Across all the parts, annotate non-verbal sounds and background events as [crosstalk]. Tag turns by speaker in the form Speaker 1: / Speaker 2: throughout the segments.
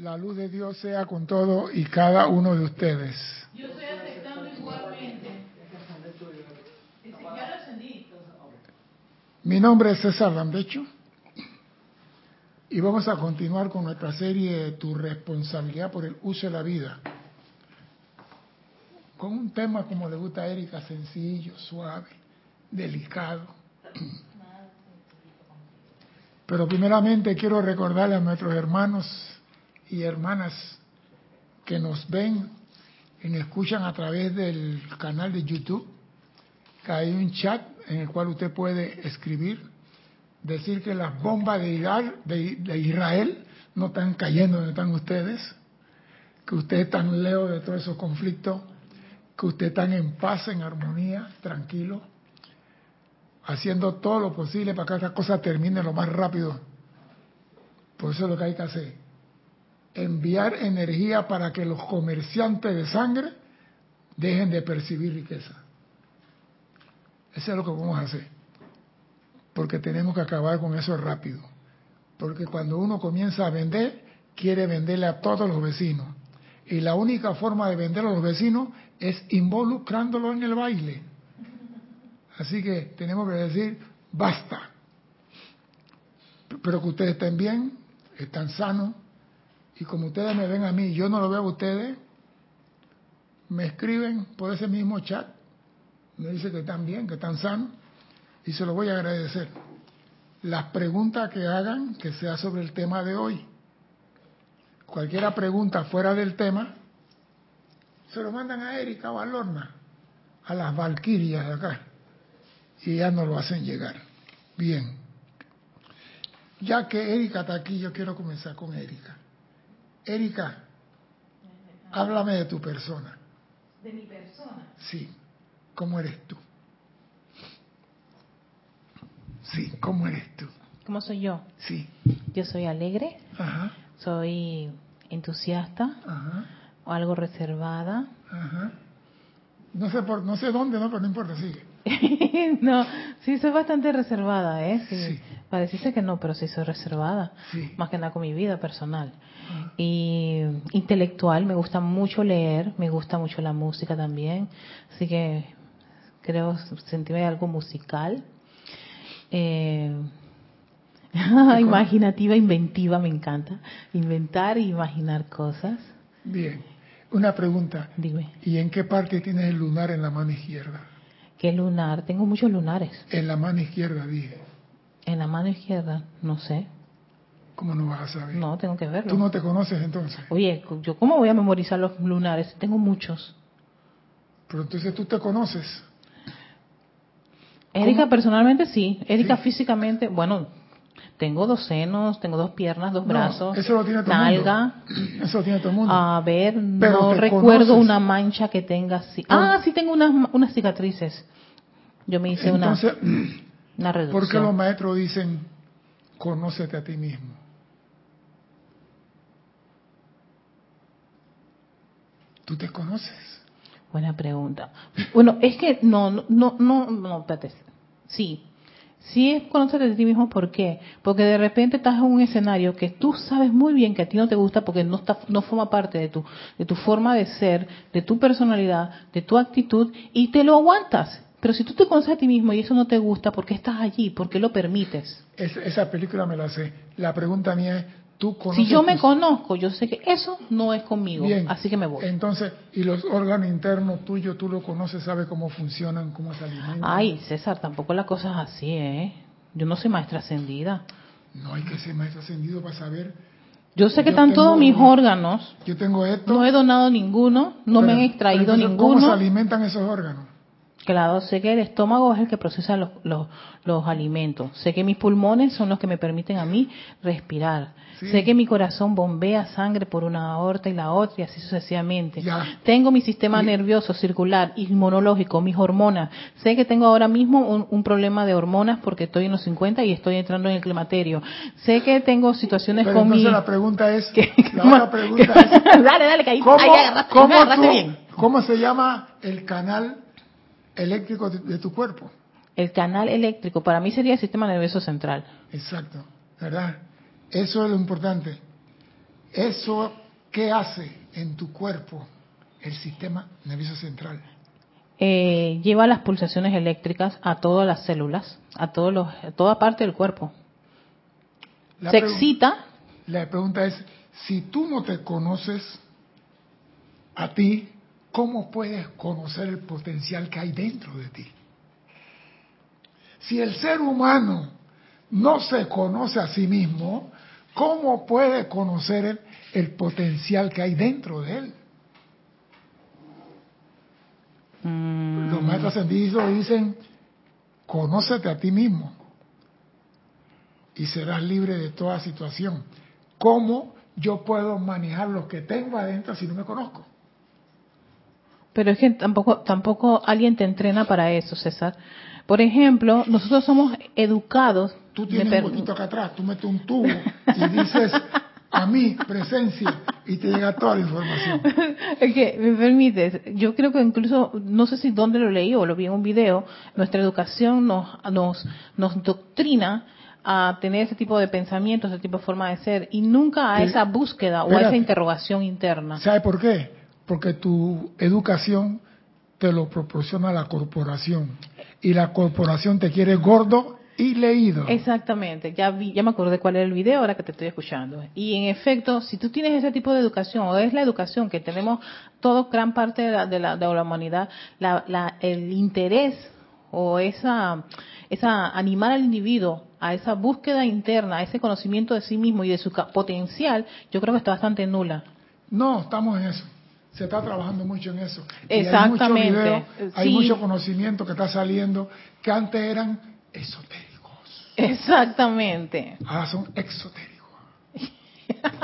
Speaker 1: La luz de Dios sea con todo y cada uno de ustedes.
Speaker 2: Yo estoy aceptando igualmente.
Speaker 1: Mi nombre es César Landecho y vamos a continuar con nuestra serie Tu responsabilidad por el uso de la vida. Con un tema como le gusta a Erika, sencillo, suave, delicado. Pero primeramente quiero recordarle a nuestros hermanos y hermanas que nos ven y nos escuchan a través del canal de YouTube, que hay un chat en el cual usted puede escribir, decir que las bombas de Israel, no están cayendo donde están ustedes, que ustedes están lejos de todos esos conflictos, que ustedes están en paz, en armonía, tranquilo, haciendo todo lo posible para que esta cosa termine lo más rápido. Por eso es lo que hay que hacer. Enviar energía para que los comerciantes de sangre dejen de percibir riqueza. Eso es lo que vamos a hacer. Porque tenemos que acabar con eso rápido. Porque cuando uno comienza a vender, quiere venderle a todos los vecinos. Y la única forma de vender a los vecinos es involucrándolo en el baile. Así que tenemos que decir, basta. Pero que ustedes estén bien, están sanos, y como ustedes me ven a mí, yo no lo veo a ustedes, me escriben por ese mismo chat, me dicen que están bien, que están sanos, y se lo voy a agradecer. Las preguntas que hagan, que sea sobre el tema de hoy. Cualquiera pregunta fuera del tema, se lo mandan a Erika o a Lorna, a las Valquirias de acá y ya nos lo hacen llegar. Bien. Ya que Erika está aquí, yo quiero comenzar con Erika. Erika, háblame de tu persona.
Speaker 2: ¿De mi persona?
Speaker 1: Sí. ¿Cómo eres tú? Sí, ¿cómo eres tú?
Speaker 3: ¿Cómo soy yo?
Speaker 1: Sí.
Speaker 3: Yo soy alegre,
Speaker 1: Ajá,
Speaker 3: soy entusiasta,
Speaker 1: ajá,
Speaker 3: o algo reservada.
Speaker 1: ajá. No sé por, no sé dónde, no, pero no importa, sigue. [laughs]
Speaker 3: no, sí, soy bastante reservada, ¿eh? Sí.
Speaker 1: Sí.
Speaker 3: Pareciese que no, pero sí soy reservada.
Speaker 1: Sí.
Speaker 3: Más que nada con mi vida personal.
Speaker 1: Ajá.
Speaker 3: Y intelectual, me gusta mucho leer, me gusta mucho la música también. Así que creo sentirme algo musical. Eh, [laughs] imaginativa, inventiva, me encanta. Inventar e imaginar cosas.
Speaker 1: Bien. Una pregunta.
Speaker 3: Dime,
Speaker 1: ¿Y en qué parte tienes el lunar en la mano izquierda?
Speaker 3: ¿Qué lunar? Tengo muchos lunares.
Speaker 1: En la mano izquierda, dije.
Speaker 3: En la mano izquierda, no sé.
Speaker 1: ¿Cómo no vas a saber?
Speaker 3: No, tengo que verlo.
Speaker 1: Tú no te conoces entonces.
Speaker 3: Oye, ¿yo cómo voy a memorizar los lunares? Tengo muchos.
Speaker 1: Pero entonces tú te conoces.
Speaker 3: Erika
Speaker 1: ¿Cómo?
Speaker 3: personalmente sí. Erika
Speaker 1: Sí.
Speaker 3: físicamente, bueno, tengo dos senos, tengo dos piernas, dos
Speaker 1: No,
Speaker 3: brazos,
Speaker 1: eso lo tiene todo el
Speaker 3: nalga.
Speaker 1: mundo. [clears throat] Eso lo tiene todo el mundo.
Speaker 3: A ver,
Speaker 1: Pero
Speaker 3: no recuerdo
Speaker 1: conoces.
Speaker 3: una mancha que tenga así. Ah, sí tengo unas, unas cicatrices. Yo me hice
Speaker 1: Entonces,
Speaker 3: una, una [clears throat] reducción.
Speaker 1: ¿por qué los maestros dicen, conócete a ti mismo? ¿Tú te conoces?
Speaker 3: Buena pregunta. Bueno, es que no, no, no, no, no, espérate. Sí. Sí es conocerte de ti mismo, ¿por qué? Porque de repente estás en un escenario que tú sabes muy bien que a ti no te gusta porque no está, no forma parte de tu, de tu forma de ser, de tu personalidad, de tu actitud y te lo aguantas. Pero si tú te conoces a ti mismo y eso no te gusta, ¿por qué estás allí? ¿Por qué lo permites?
Speaker 1: Es- esa película me la sé. La pregunta mía es, ¿tú conoces
Speaker 3: Si yo me
Speaker 1: tus-
Speaker 3: conozco, yo sé que eso no es conmigo,
Speaker 1: Bien.
Speaker 3: así que me voy.
Speaker 1: Entonces, ¿y los órganos internos tuyos, tú los conoces, sabes cómo funcionan, cómo se alimentan?
Speaker 3: Ay, César, tampoco la cosa es así, ¿eh? Yo no soy maestra ascendida.
Speaker 1: No hay que ser maestro ascendido para saber.
Speaker 3: Yo sé que
Speaker 1: Yo
Speaker 3: están todos mis órganos.
Speaker 1: Yo tengo esto.
Speaker 3: No he donado ninguno, no me han extraído
Speaker 1: entonces, ¿Cómo se
Speaker 3: ninguno.
Speaker 1: alimentan esos órganos?
Speaker 3: Claro, sé que el estómago es el que procesa los, los, los alimentos. Sé que mis pulmones son los que me permiten a mí respirar.
Speaker 1: Sí.
Speaker 3: Sé que mi corazón bombea sangre por una aorta y la otra y así sucesivamente.
Speaker 1: Ya.
Speaker 3: Tengo mi sistema nervioso circular, inmunológico, mis hormonas. Sé que tengo ahora mismo un, un problema de hormonas porque estoy en los 50 y estoy entrando en el climaterio. Sé que tengo situaciones
Speaker 1: Pero
Speaker 3: con
Speaker 1: entonces
Speaker 3: mi...
Speaker 1: la pregunta es, [laughs]
Speaker 3: ¿Qué?
Speaker 1: la otra pregunta es, [laughs]
Speaker 3: dale, dale, que ahí,
Speaker 1: ¿cómo,
Speaker 3: ahí agarraste,
Speaker 1: cómo
Speaker 3: me agarraste
Speaker 1: tú-
Speaker 3: bien.
Speaker 1: cómo se llama el canal eléctrico de, tu cuerpo?
Speaker 3: El canal eléctrico, para mí sería el sistema nervioso central.
Speaker 1: Exacto, ¿verdad? Eso es lo importante. ¿Eso qué hace en tu cuerpo el sistema nervioso central?
Speaker 3: Eh, lleva las pulsaciones eléctricas a todas las células, a, todos los, a toda parte del cuerpo.
Speaker 1: La
Speaker 3: Se excita,
Speaker 1: La pregunta es, si tú no te conoces a ti, ¿cómo puedes conocer el potencial que hay dentro de ti? Si el ser humano no se conoce a sí mismo, ¿cómo puede conocer el, el potencial que hay dentro de él?
Speaker 3: mm,
Speaker 1: Los maestros ascendidos dicen, conócete a ti mismo y serás libre de toda situación. ¿Cómo yo puedo manejar lo que tengo adentro si no me conozco?
Speaker 3: Pero es que tampoco, tampoco alguien te entrena para eso, César. Por ejemplo, nosotros somos educados.
Speaker 1: Tú tienes un huequito acá atrás, tú metes un tubo y dices a mí, presencia, y te llega toda la información. [laughs]
Speaker 3: Es que, me permites, yo creo que incluso, no sé si dónde lo leí o lo vi en un video, nuestra educación nos, nos, nos doctrina a tener ese tipo de pensamientos, ese tipo de forma de ser, y nunca a esa búsqueda o a esa interrogación interna.
Speaker 1: ¿Sabe por qué? Porque tu educación te lo proporciona la corporación y la corporación te quiere gordo y leído.
Speaker 3: Exactamente, ya vi, ya me acordé cuál era el video ahora que te estoy escuchando. Y en efecto, si tú tienes ese tipo de educación, o es la educación que tenemos todo gran parte de la, de la, de la humanidad, la, la- el interés o esa, esa animar al individuo a esa búsqueda interna, a ese conocimiento de sí mismo y de su potencial, yo creo que está bastante nula.
Speaker 1: No, estamos en eso. Se está trabajando mucho en eso. Y
Speaker 3: Exactamente.
Speaker 1: Hay, mucho video, hay
Speaker 3: Sí.
Speaker 1: mucho conocimiento que está saliendo que antes eran esotéricos.
Speaker 3: Exactamente.
Speaker 1: Ahora son exotéricos. [laughs]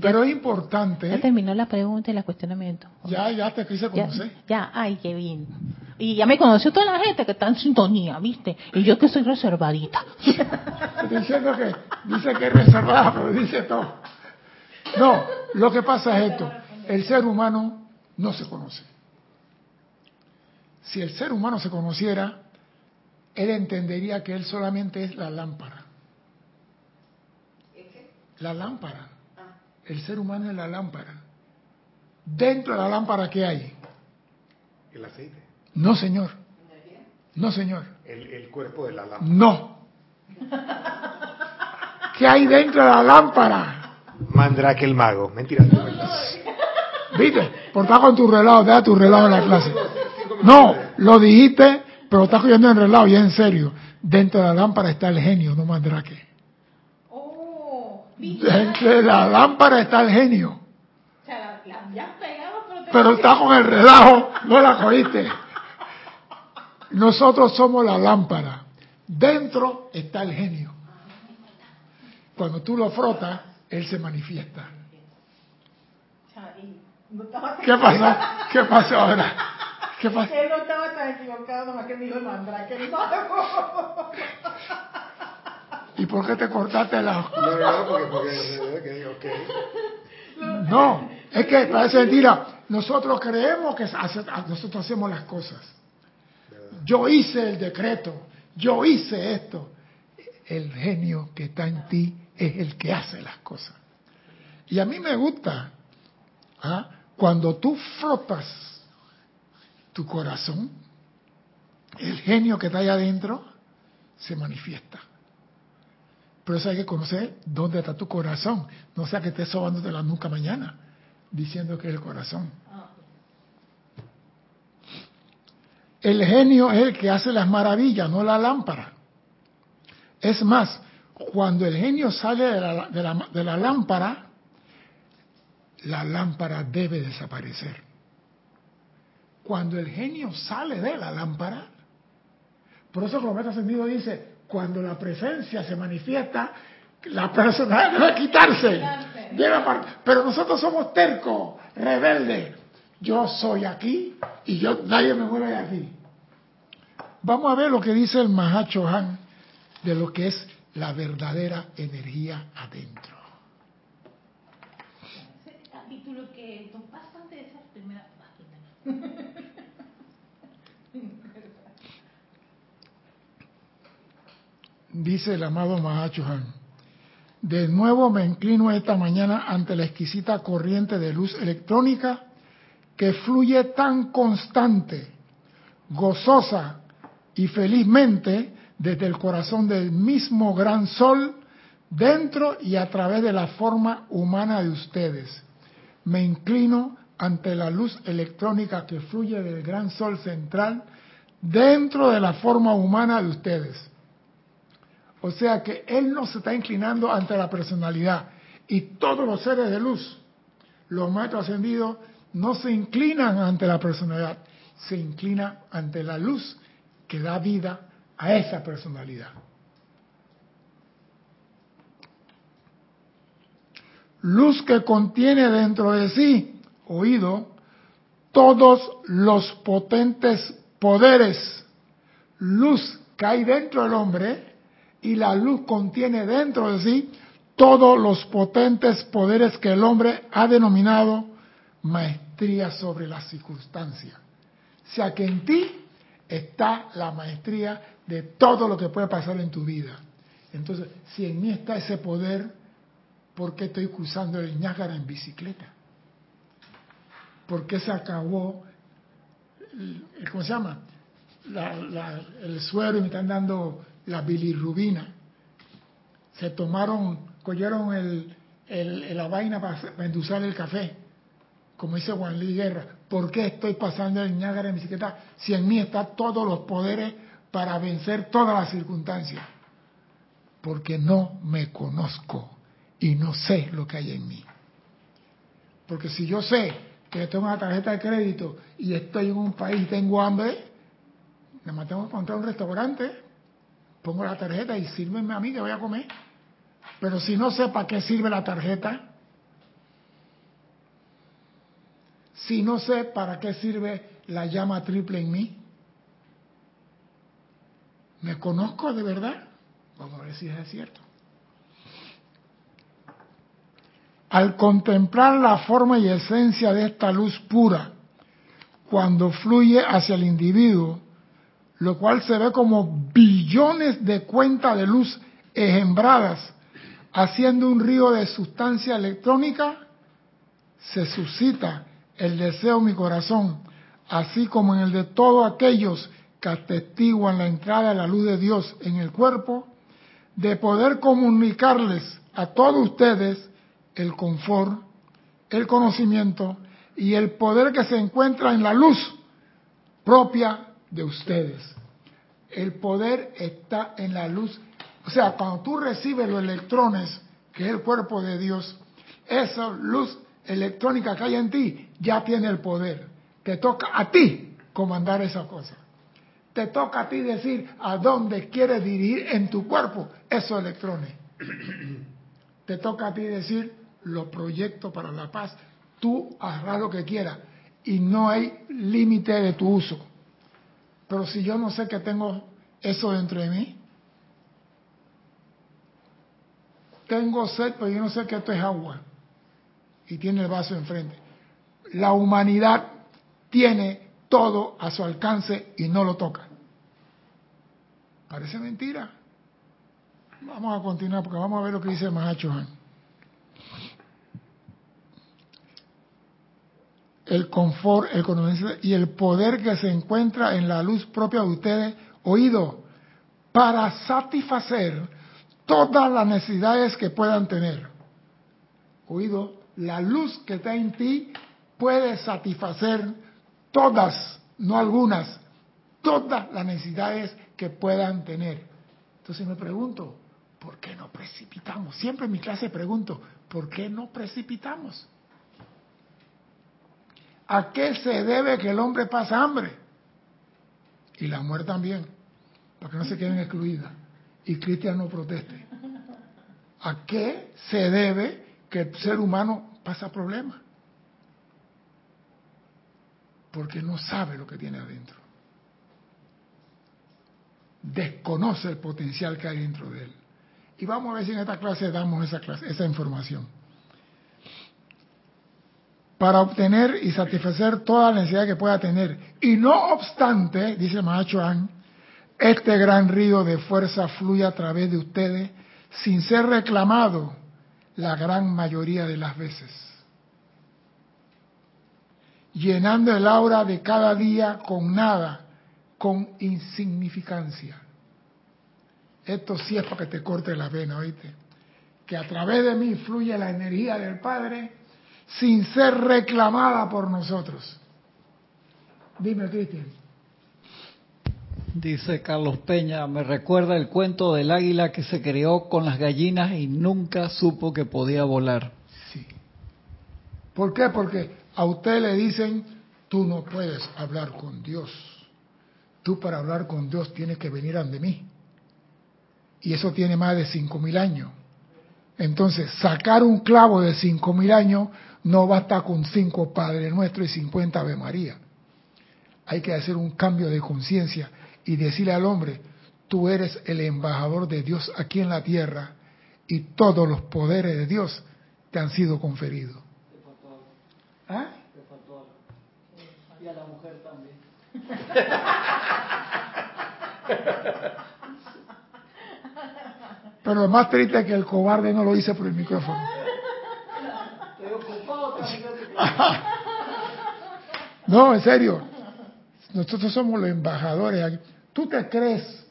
Speaker 1: Pero es importante.
Speaker 3: Ya terminó la pregunta y el cuestionamiento.
Speaker 1: Ya, ya te quise conocer.
Speaker 3: ya, ay, qué bien. Y ya me conoció toda la gente que está en sintonía, ¿viste? Y yo que soy reservadita. [laughs]
Speaker 1: Diciendo que dice que es reservada, pero dice todo. No, lo que pasa es esto. El ser humano no se conoce. Si el ser humano se conociera, él entendería que él solamente es la lámpara. La lámpara. El ser humano es la lámpara. Dentro de la lámpara, ¿qué hay?
Speaker 4: El aceite.
Speaker 1: No, señor. No, señor.
Speaker 4: El, el cuerpo de la lámpara.
Speaker 1: No. ¿Qué hay dentro de la lámpara?
Speaker 4: Mandrake el mago. Mentira.
Speaker 1: ¿Viste? Por estar con tu relajo, deja tu relajo en la clase. No, lo dijiste, pero estás cogiendo en relajo y es en serio. Dentro de la lámpara está el genio, no mandrake.
Speaker 3: Oh,
Speaker 1: Dentro de la lámpara está el genio.
Speaker 3: Pero
Speaker 1: estás con el relajo, no la cogiste. Nosotros somos la lámpara. Dentro está el genio. Cuando tú lo frotas, él se manifiesta.
Speaker 3: No estaba,
Speaker 1: ¿Qué pasó? ¿Qué pasó ahora? ¿Qué pasó?
Speaker 3: él no estaba tan equivocado, nomás que me dijo el mandrake, el mago.
Speaker 1: ¿Y por qué te cortaste la.?
Speaker 4: No, no, porque, porque, ok, ok.
Speaker 1: No, es que parece mentira. Nosotros creemos que hace- nosotros hacemos las cosas. Yo hice el decreto, yo hice esto. El genio que está en ti es el que hace las cosas. Y a mí me gusta ¿ah? Cuando tú frotas tu corazón, el genio que está allá adentro se manifiesta. Pero eso hay que conocer dónde está tu corazón. No sea que estés sobándote la nuca mañana diciendo que es el corazón. El genio es el que hace las maravillas, no la lámpara. Es más, cuando el genio sale de la, lámpara, la lámpara debe desaparecer. Cuando el genio sale de la lámpara, por eso Maestro Ascendido dice, cuando la presencia se manifiesta, la persona [laughs] debe quitarse. Debe Pero nosotros somos tercos, rebeldes. Yo soy aquí y yo nadie me mueve de aquí. Vamos a ver lo que dice el Mahacho Han de lo que es la verdadera energía adentro.
Speaker 3: Ese capítulo que bastante de esa primera página. [laughs]
Speaker 1: Dice el amado Mahacho Han, De nuevo me inclino esta mañana ante la exquisita corriente de luz electrónica que fluye tan constante, gozosa y felizmente desde el corazón del mismo gran sol dentro y a través de la forma humana de ustedes. Me inclino ante la luz electrónica que fluye del gran sol central dentro de la forma humana de ustedes. O sea que Él no se está inclinando ante la personalidad. Y todos los seres de luz, los maestros ascendidos, no se inclinan ante la personalidad, se inclinan ante la luz que da vida a esa personalidad. Luz que contiene dentro de sí, oído, todos los potentes poderes. Luz hay dentro del hombre y la luz contiene dentro de sí todos los potentes poderes que el hombre ha denominado maestría sobre las circunstancias. O sea que en ti está la maestría de todo lo que puede pasar en tu vida. Entonces, si en mí está ese poder, ¿por qué estoy cruzando el Ñágara en bicicleta? ¿Por qué se acabó, ¿cómo se llama? La, la, el suero y me están dando la bilirrubina. Se tomaron, cogieron el, la vaina para, para el café como dice Juan Luis Guerra, ¿por qué estoy pasando el Niágara en bicicleta si en mí están todos los poderes para vencer todas las circunstancias? Porque no me conozco y no sé lo que hay en mí. Porque si yo sé que tengo una tarjeta de crédito y estoy en un país y tengo hambre, nada más tengo que encontrar un restaurante, pongo la tarjeta y sírveme a mí que voy a comer. Pero si no sé para qué sirve la tarjeta, si no sé para qué sirve la llama triple en mí? ¿Me conozco de verdad? Vamos a ver si es cierto. Al contemplar la forma y esencia de esta luz pura, cuando fluye hacia el individuo, lo cual se ve como billones de cuentas de luz ejembradas, haciendo un río de sustancia electrónica, se suscita el deseo en mi corazón, así como en el de todos aquellos que atestiguan la entrada de la luz de Dios en el cuerpo, de poder comunicarles a todos ustedes el confort, el conocimiento y el poder que se encuentra en la luz propia de ustedes. El poder está en la luz. O sea, cuando tú recibes los electrones, que es el cuerpo de Dios, esa luz electrónica que hay en ti ya tiene el poder. Te toca a ti comandar esa cosa. Te toca a ti decir a dónde quieres dirigir en tu cuerpo esos electrones. Te toca a ti decir los proyectos para la paz. Tú harás lo que quieras y no hay límite de tu uso. Pero si yo no sé que tengo eso dentro de mí, tengo sed, pero yo no sé que esto es agua y tiene el vaso enfrente. La humanidad tiene todo a su alcance y no lo toca. Parece mentira. Vamos a continuar porque vamos a ver lo que dice Mahacho El confort, el conocimiento y el poder que se encuentra en la luz propia de ustedes, oído, para satisfacer todas las necesidades que puedan tener. Oído, la luz que está en ti puede satisfacer todas, no algunas, todas las necesidades que puedan tener. Entonces me pregunto, ¿por qué no precipitamos? Siempre en mi clase pregunto, ¿por qué no precipitamos? ¿A qué se debe que el hombre pasa hambre? Y la muerte también, para que no se queden excluidas. Y Cristian no proteste. ¿A qué se debe que el ser humano pasa problemas? Porque no sabe lo que tiene adentro. Desconoce el potencial que hay dentro de él. Y vamos a ver si en esta clase damos esa, clase, esa información. Para obtener y satisfacer toda la necesidad que pueda tener. Y no obstante, dice Mahacho An, este gran río de fuerza fluye a través de ustedes sin ser reclamado la gran mayoría de las veces. Llenando el aura de cada día con nada, con insignificancia. Esto sí es para que te corte la vena, oíste. Que a través de mí fluye la energía del Padre sin ser reclamada por nosotros. Dime, Cristian.
Speaker 5: Dice Carlos Peña, me recuerda el cuento del águila que se crió con las gallinas y nunca supo que podía volar.
Speaker 1: Sí. ¿Por qué? Porque a usted le dicen, tú no puedes hablar con Dios. Tú para hablar con Dios tienes que venir ante mí. Y eso tiene más de cinco mil años. Entonces, sacar un clavo de cinco mil años no basta con cinco Padre Nuestro y cincuenta Ave María. Hay que hacer un cambio de conciencia y decirle al hombre, tú eres el embajador de Dios aquí en la tierra y todos los poderes de Dios te han sido conferidos. ¿Ah?
Speaker 5: Y a la mujer también.
Speaker 1: Pero lo más triste es que el cobarde no lo dice por el micrófono.
Speaker 5: Estoy ocupado también.
Speaker 1: No, en serio. Nosotros somos los embajadores. aquí. ¿Tú te crees?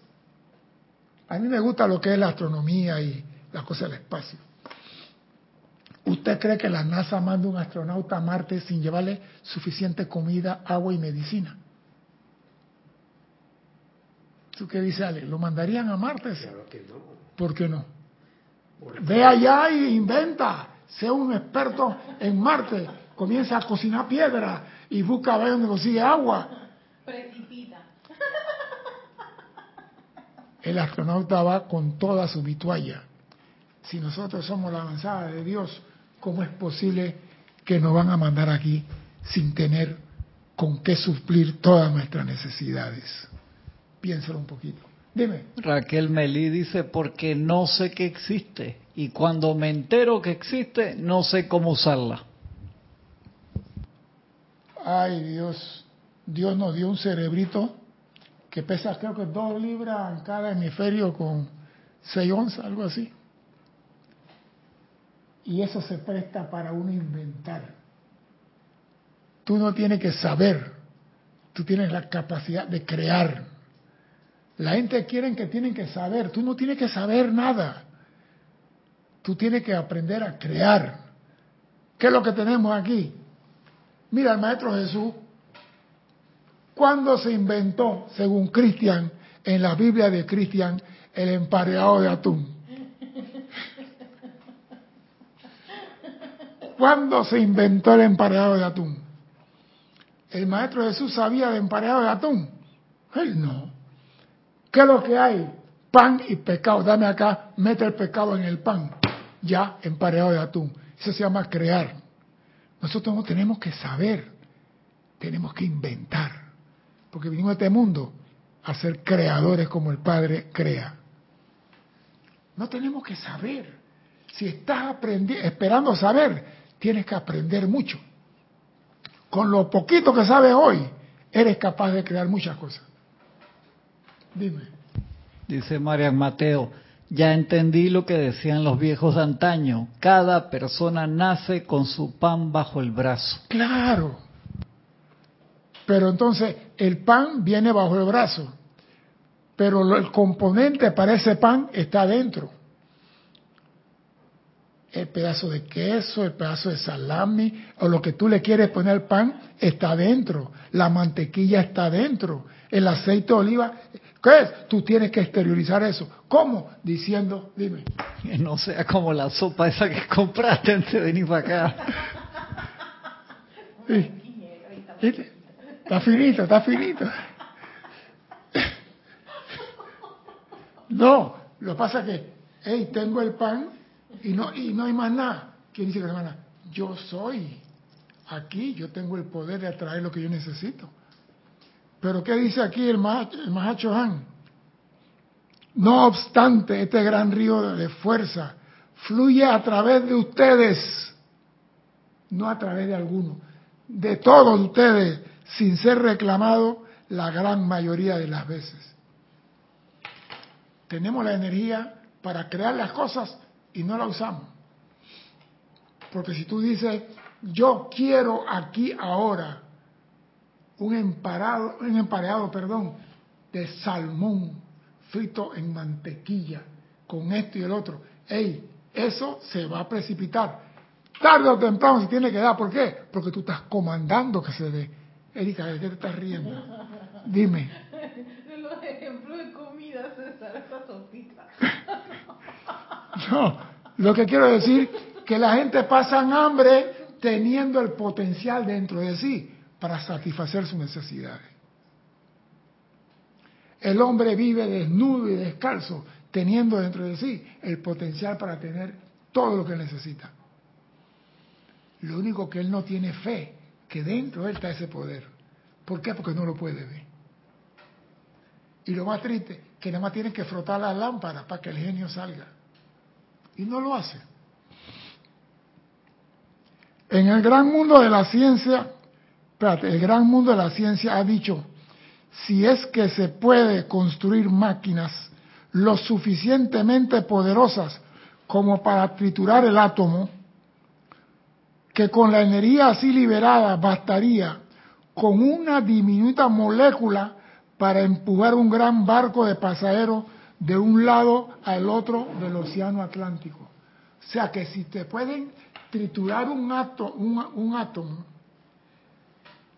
Speaker 1: A mí me gusta lo que es la astronomía y las cosas del espacio. ¿Usted cree que la NASA manda un astronauta a Marte sin llevarle suficiente comida, agua y medicina? ¿Tú qué dices, Ale? ¿Lo mandarían a Marte?
Speaker 4: Claro que no.
Speaker 1: ¿Por qué no?
Speaker 4: Porque-
Speaker 1: Ve allá y inventa. Sea un experto en Marte. Comienza a cocinar piedra y busca a ver dónde consigue agua.
Speaker 2: Precipita.
Speaker 1: El astronauta va con toda su vitualla. Si nosotros somos la avanzada de Dios, ¿cómo es posible que nos van a mandar aquí sin tener con qué suplir todas nuestras necesidades? Piénsalo un poquito. Dime.
Speaker 5: Raquel Melí dice, porque no sé que existe. Y cuando me entero que existe, no sé cómo usarla.
Speaker 1: Ay Dios, Dios nos dio un cerebrito que pesa creo que dos libras en cada hemisferio con seis onzas, algo así. Y eso se presta para uno inventar. Tú no tienes que saber, tú tienes la capacidad de crear. La gente quiere que tienen que saber, tú no tienes que saber nada. Tú tienes que aprender a crear. ¿Qué es lo que tenemos aquí? Mira, el Maestro Jesús, ¿cuándo se inventó, según Cristian, en la Biblia de Cristian, el empareado de atún? ¿Cuándo se inventó el empareado de atún? ¿El Maestro Jesús sabía de empareado de atún? Él no. ¿Qué es lo que hay? Pan y pecado. Dame acá, mete el pecado en el pan. Ya, empareado de atún. Eso se llama crear. Nosotros no tenemos que saber, tenemos que inventar. Porque vinimos a este mundo a ser creadores como el Padre crea. No tenemos que saber. Si estás esperando saber, tienes que aprender mucho. Con lo poquito que sabes hoy, eres capaz de crear muchas cosas. Dime.
Speaker 5: Dice Marian Mateo, ya entendí lo que decían los viejos de antaño. Cada persona nace con su pan bajo el brazo.
Speaker 1: Claro. Pero entonces el pan viene bajo el brazo, pero el componente para ese pan está dentro. El pedazo de queso, el pedazo de salami, o lo que tú le quieres poner al pan, está dentro. La mantequilla está dentro. El aceite de oliva, ¿qué es? Tú tienes que exteriorizar eso. ¿Cómo? Diciendo, dime.
Speaker 5: Que no sea como la sopa esa que compraste antes de venir para acá.
Speaker 1: Sí. ¿Viste? Está finito, está finito. No, lo que pasa es que, hey, tengo el pan y no, y no hay más nada. ¿Quién dice que no hay más nada? Yo soy. Aquí yo tengo el poder de atraer lo que yo necesito. Pero ¿qué dice aquí el el Mahacho Han? No obstante, este gran río de fuerza fluye a través de ustedes, no a través de algunos, de todos ustedes, sin ser reclamado la gran mayoría de las veces. Tenemos la energía para crear las cosas y no la usamos. Porque si tú dices, yo quiero aquí ahora un emparado, un empareado, perdón, de salmón frito en mantequilla con esto y el otro, ey, eso se va a precipitar. Tarde o temprano se tiene que dar. ¿Por qué? Porque tú estás comandando que se dé. Erika, ¿de qué te estás riendo? Dime.
Speaker 3: De los ejemplos de comida, César, esa sopita. [laughs]
Speaker 1: No, lo que quiero decir que la gente pasa hambre teniendo el potencial dentro de sí para satisfacer sus necesidades. El hombre vive desnudo y descalzo teniendo dentro de sí el potencial para tener todo lo que necesita. Lo único que él no tiene fe, que dentro de él está ese poder. ¿Por qué? Porque no lo puede ver. Y lo más triste, que nada más tiene que frotar la lámpara para que el genio salga. Y no lo hace. En el gran mundo de la ciencia, el gran mundo de la ciencia ha dicho, si es que se puede construir máquinas lo suficientemente poderosas como para triturar el átomo, que con la energía así liberada bastaría con una diminuta molécula para empujar un gran barco de pasajeros de un lado al otro del océano Atlántico. O sea que si te pueden triturar un, átomo, un, un átomo,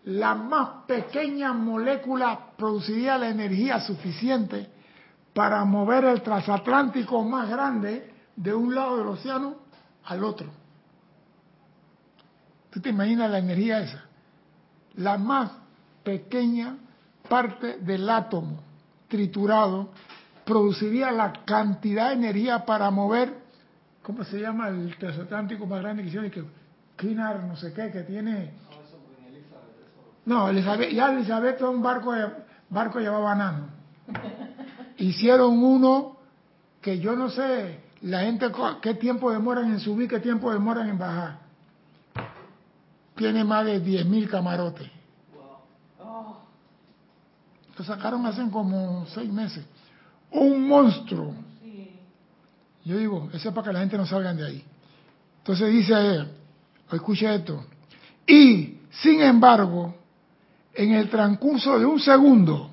Speaker 1: la más pequeña molécula produciría la energía suficiente para mover el transatlántico más grande de un lado del océano al otro. ¿Tú te imaginas la energía esa? La más pequeña parte del átomo triturado produciría la cantidad de energía para mover, ¿cómo se llama el transatlántico más grande que hicieron? No sé qué, que tiene... No, Elizabeth, ya Elizabeth un barco, barco llevaba banano. Hicieron uno que yo no sé, la gente qué tiempo demoran en subir, qué tiempo demoran en bajar. Tiene más de 10.000 camarotes. Lo sacaron hace como seis meses. Un monstruo. Yo digo, eso es para que la gente no salgan de ahí. Entonces dice, escucha esto. Y, sin embargo, en el transcurso de un segundo,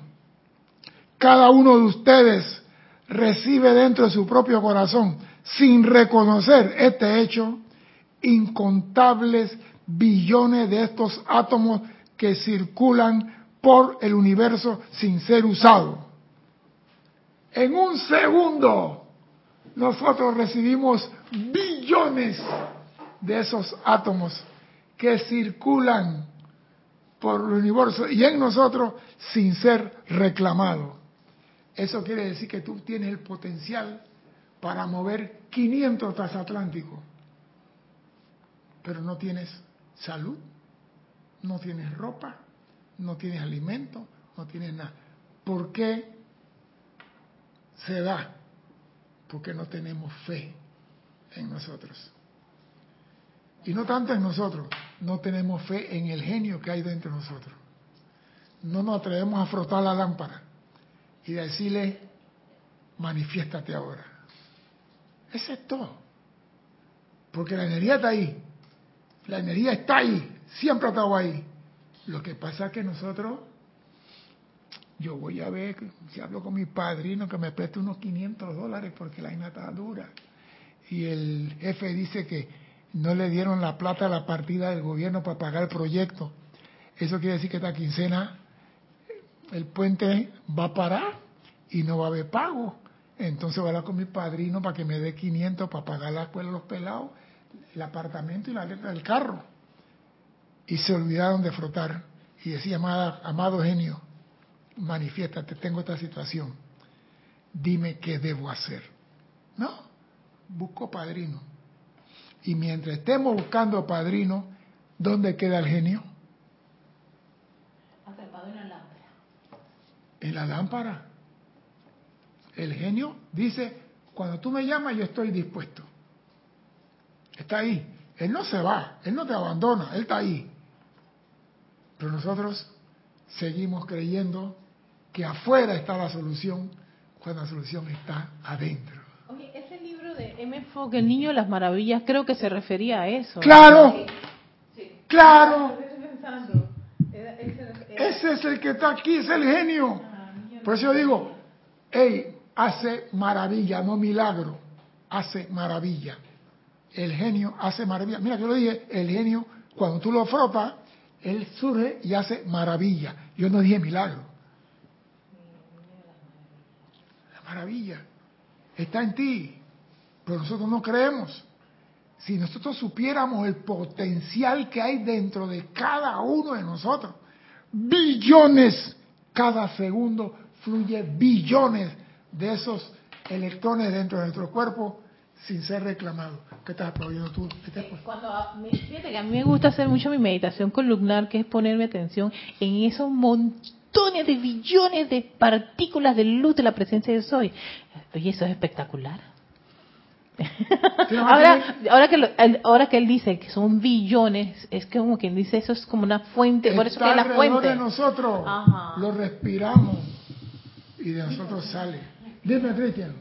Speaker 1: cada uno de ustedes recibe dentro de su propio corazón, sin reconocer este hecho, incontables billones de estos átomos que circulan por el universo sin ser usados. En un segundo, nosotros recibimos billones de esos átomos que circulan por el universo y en nosotros sin ser reclamados. Eso quiere decir que tú tienes el potencial para mover 500 transatlánticos, pero no tienes salud, no tienes ropa, no tienes alimento, no tienes nada. ¿Por qué se da? Porque no tenemos fe en nosotros. Y no tanto en nosotros, no tenemos fe en el genio que hay dentro de nosotros. No nos atrevemos a frotar la lámpara y decirle, manifiéstate ahora. Ese es todo. Porque la energía está ahí. La energía está ahí. Siempre ha estado ahí. Lo que pasa es que nosotros, yo voy a ver, si hablo con mi padrino que me preste unos 500 dólares porque la vaina está dura. Y el jefe dice que no le dieron la plata a la partida del gobierno para pagar el proyecto. Eso quiere decir que esta quincena el puente va a parar y no va a haber pago. Entonces voy a hablar con mi padrino para que me dé 500 para pagar la escuela los pelados, el apartamento y la letra del carro. Y se olvidaron de frotar. Y decía, amado genio, manifiéstate, tengo esta situación. Dime qué debo hacer. No, busco padrino. Y mientras estemos buscando padrino, ¿dónde queda el genio?
Speaker 3: Atrapado en la lámpara.
Speaker 1: En la lámpara. El genio dice, cuando tú me llamas yo estoy dispuesto. Está ahí. Él no se va, él no te abandona, él está ahí. Pero nosotros seguimos creyendo que afuera está la solución cuando la solución está adentro.
Speaker 3: De M. Fogg, el niño de las maravillas, creo que se refería a eso.
Speaker 1: Claro, claro.
Speaker 3: Ese
Speaker 1: es el que está aquí, es el genio. Por eso yo digo, hey, hace maravilla, no milagro, hace maravilla. El genio hace maravilla. Mira, yo lo dije, el genio, cuando tú lo frotas, él surge y hace maravilla. Yo no dije milagro. La maravilla está en ti, pero nosotros no creemos. Si nosotros supiéramos el potencial que hay dentro de cada uno de nosotros, billones, cada segundo fluye billones de esos electrones dentro de nuestro cuerpo sin ser reclamados. ¿Qué estás aplaudiendo tú? ¿Qué te-
Speaker 3: Cuando, fíjate que a mí me gusta hacer mucho mi meditación columnar, que es ponerme atención en esos montones de billones de partículas de luz de la presencia de soy. Oye, eso es espectacular.
Speaker 1: Tienes [laughs]
Speaker 3: ahora, ahora que lo- ahora que él dice que son billones, es que como quien dice eso es como una fuente, por eso que es la fuente.
Speaker 1: de nosotros.
Speaker 3: Ajá.
Speaker 1: Lo respiramos y de nosotros sale. Dime, Cristian.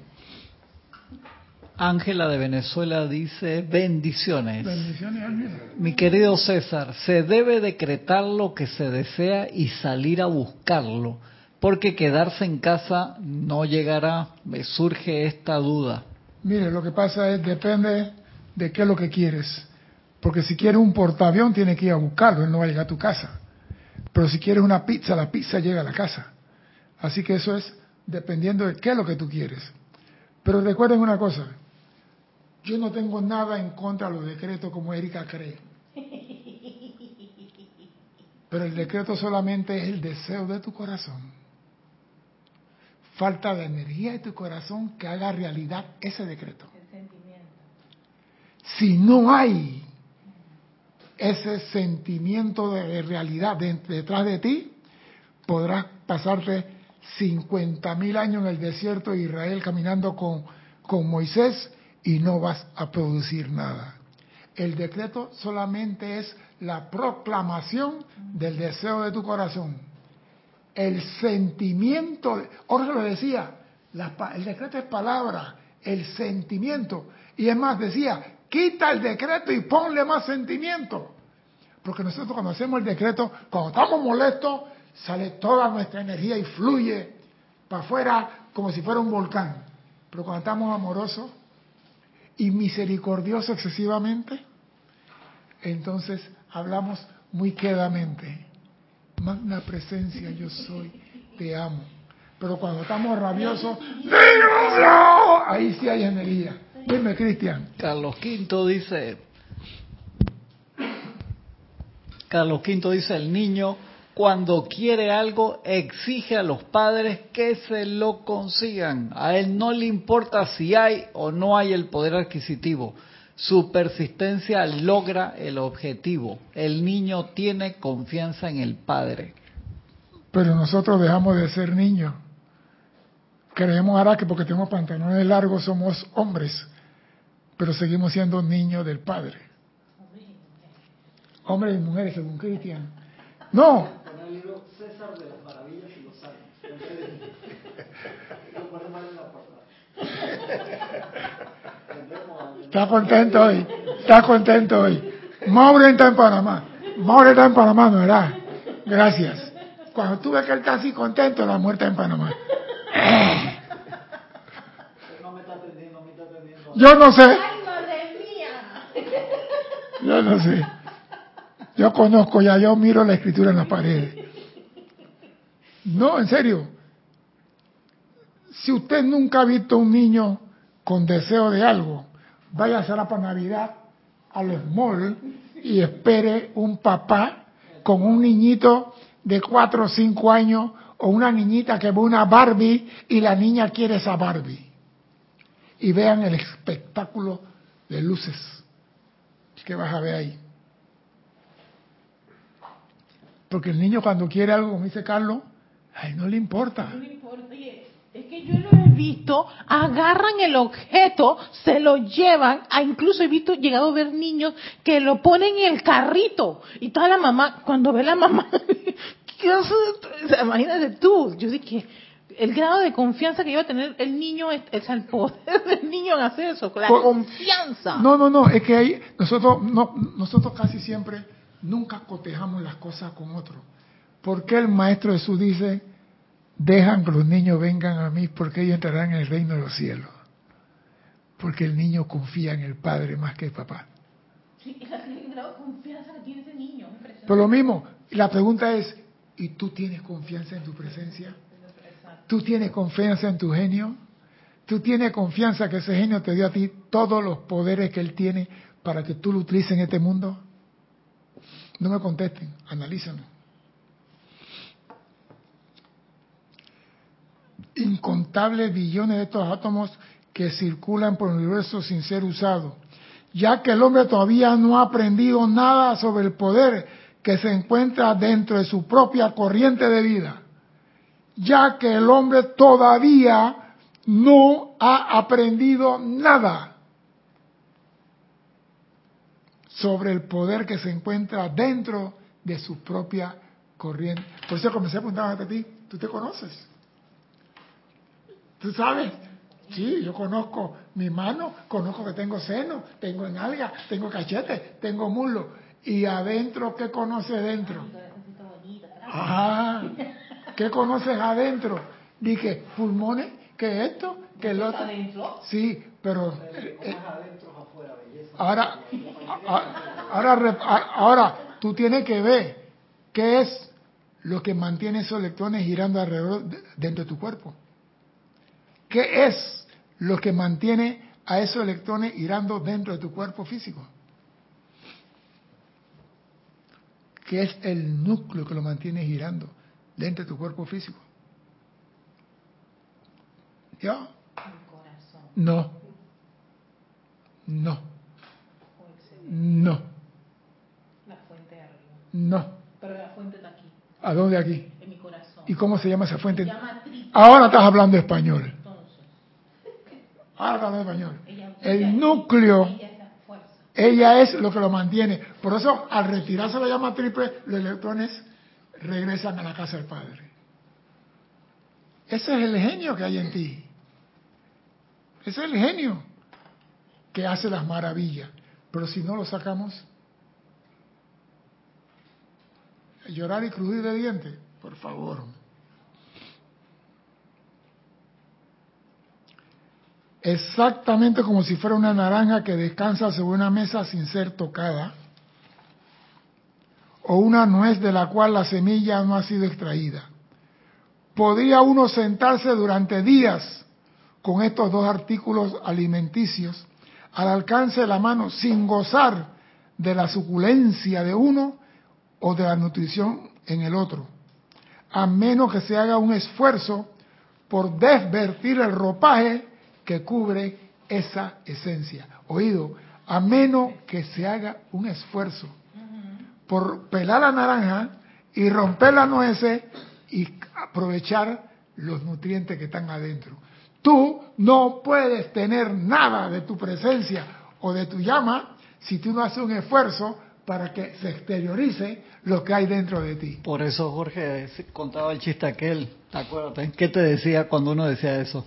Speaker 5: Ángela de Venezuela dice bendiciones.
Speaker 1: Bendiciones, Ángela.
Speaker 5: Mi querido César, se debe decretar lo que se desea y salir a buscarlo, porque quedarse en casa no llegará. Me surge esta duda.
Speaker 1: Mire, lo que pasa es, depende de qué es lo que quieres. Porque si quieres un portaavión, tienes que ir a buscarlo, él no va a llegar a tu casa. Pero si quieres una pizza, la pizza llega a la casa. Así que eso es dependiendo de qué es lo que tú quieres. Pero recuerden una cosa, yo no tengo nada en contra de los decretos como Erika cree. Pero el decreto solamente es el deseo de tu corazón. Falta de energía de tu corazón que haga realidad ese decreto. Si no hay ese sentimiento de realidad de- detrás de ti, podrás pasarte 50 mil años en el desierto de Israel caminando con, con Moisés y no vas a producir nada. El decreto solamente es la proclamación del deseo de tu corazón. El sentimiento, Jorge lo decía, el decreto es palabra, el sentimiento. Y es más, decía, quita el decreto y ponle más sentimiento. Porque nosotros cuando hacemos el decreto, cuando estamos molestos, sale toda nuestra energía y fluye para afuera como si fuera un volcán. Pero cuando estamos amorosos y misericordiosos excesivamente, entonces hablamos muy quedamente. Magna presencia yo soy, te amo. Pero cuando estamos rabiosos, ¡Dígamelo! ahí sí hay energía. Dime, Cristian.
Speaker 5: Carlos V dice, Carlos V dice, el niño cuando quiere algo exige a los padres que se lo consigan. A él no le importa si hay o no hay el poder adquisitivo. Su persistencia logra el objetivo. El niño tiene confianza en el padre.
Speaker 1: Pero nosotros dejamos de ser niños. Creemos ahora que porque tenemos pantalones largos somos hombres, pero seguimos siendo niños del Padre. Hombres y mujeres, según Cristian. No, [laughs] Está contento hoy. Está contento hoy. Maure está en Panamá. Maure está en Panamá, ¿no verdad? Gracias. Cuando tú ves que él está así contento, la muerte en Panamá. Yo no sé. Yo no sé. Yo conozco ya, yo miro la escritura en las paredes. No, en serio. Si usted nunca ha visto un niño con deseo de algo, vaya a hacer para Navidad a los malls y espere un papá con un niñito de 4 o 5 años o una niñita que ve una Barbie y la niña quiere esa Barbie. Y vean el espectáculo de luces que vas a ver ahí. Porque el niño cuando quiere algo, como dice Carlos, a él no le importa.
Speaker 3: No importa, oye, es que yo lo he visto, agarran el objeto, se lo llevan, a incluso he visto, llegado a ver niños que lo ponen en el carrito y toda la mamá, cuando ve la mamá, [laughs] ¿qué hace? Imagínate tú, yo dije, el grado de confianza que iba a tener el niño, es, es el poder [laughs] del niño en hacer eso, la
Speaker 1: Por-
Speaker 3: confianza.
Speaker 1: No, no, no, es que ahí nosotros, no, nosotros casi siempre nunca cotejamos las cosas con otro. ¿Por qué el Maestro Jesús dice, dejan que los niños vengan a mí porque ellos entrarán en el reino de los cielos? Porque el niño confía en el Padre más que el papá.
Speaker 3: Sí, [laughs] el grado de confianza que tiene ese niño.
Speaker 1: Pero lo mismo, la pregunta es, ¿y tú tienes confianza en tu presencia? ¿Tú tienes confianza en tu genio? ¿Tú tienes confianza que ese genio te dio a ti todos los poderes que él tiene para que tú lo utilices en este mundo? No me contesten, analízalo. Incontables billones de estos átomos que circulan por el universo sin ser usados, ya que el hombre todavía no ha aprendido nada sobre el poder que se encuentra dentro de su propia corriente de vida, ya que el hombre todavía no ha aprendido nada sobre el poder que se encuentra dentro de su propia corriente. Por eso comencé a preguntarte a ti, ¿tú te conoces? ¿Tú sabes? Sí, yo conozco mi mano, conozco que tengo seno, tengo nalga, tengo cachete, tengo muslo. ¿Y adentro qué conoces dentro? Ah, ¿qué conoces adentro? Dije, pulmones, que esto, que el otro.
Speaker 3: adentro?
Speaker 1: Sí, pero eh, eh, ahora, ahora, ahora tú tienes que ver qué es lo que mantiene esos electrones girando alrededor de- dentro de tu cuerpo. ¿Qué es lo que mantiene a esos electrones girando dentro de tu cuerpo físico? ¿Qué es el núcleo que lo mantiene girando dentro de tu cuerpo físico?
Speaker 3: Corazón,
Speaker 1: No. No. No.
Speaker 3: la fuente de arriba.
Speaker 1: No.
Speaker 3: Pero la fuente está aquí,
Speaker 1: ¿A dónde aquí?
Speaker 3: en mi corazón.
Speaker 1: ¿Y cómo se llama esa
Speaker 3: Se
Speaker 1: fuente?
Speaker 3: llama.
Speaker 1: Ahora estás hablando español. Español. El núcleo,
Speaker 3: ella es
Speaker 1: lo que lo mantiene. Por eso, al retirarse la llama triple, los electrones regresan a la casa del Padre. Ese es el genio que hay en ti. Ese es el genio que hace las maravillas. Pero si no lo sacamos, llorar y crujir de dientes, por favor. Exactamente como si fuera una naranja que descansa sobre una mesa sin ser tocada, o una nuez de la cual la semilla no ha sido extraída. Podría uno sentarse durante días con estos dos artículos alimenticios al alcance de la mano sin gozar de la suculencia de uno o de la nutrición en el otro, a menos que se haga un esfuerzo por desvertir el ropaje que cubre esa esencia. Oído, a menos que se haga un esfuerzo por pelar la naranja y romper las nueces y aprovechar los nutrientes que están adentro. Tú no puedes tener nada de tu presencia o de tu llama si tú no haces un esfuerzo para que se exteriorice lo que hay dentro de ti.
Speaker 5: Por eso Jorge contaba el chiste aquel, acuérdate, ¿qué te decía cuando uno decía eso?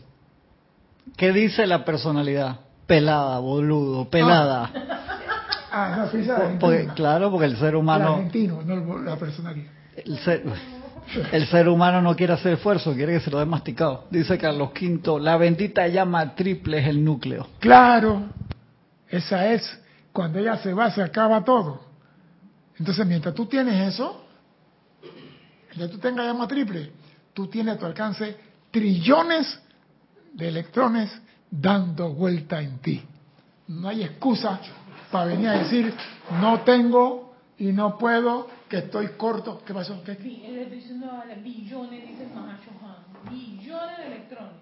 Speaker 5: ¿Qué dice la personalidad? Pelada, boludo, pelada.
Speaker 1: Ah, no,
Speaker 5: Por- porque- claro, porque el ser
Speaker 1: el
Speaker 5: humano,
Speaker 1: argentino, no el- la personalidad.
Speaker 5: el ser, el ser humano no quiere hacer esfuerzo, quiere que se lo dé masticado. Dice Carlos V, la bendita llama triple es el núcleo.
Speaker 1: Claro, esa es, cuando ella se va se acaba todo. Entonces, mientras tú tienes eso, mientras tú tengas llama triple, tú tienes a tu alcance trillones de electrones dando vuelta en ti. No hay excusa para venir a decir, no tengo y no puedo, que estoy corto. ¿Qué pasó? ¿Qué?
Speaker 3: Billones, dice. Billones de electrones.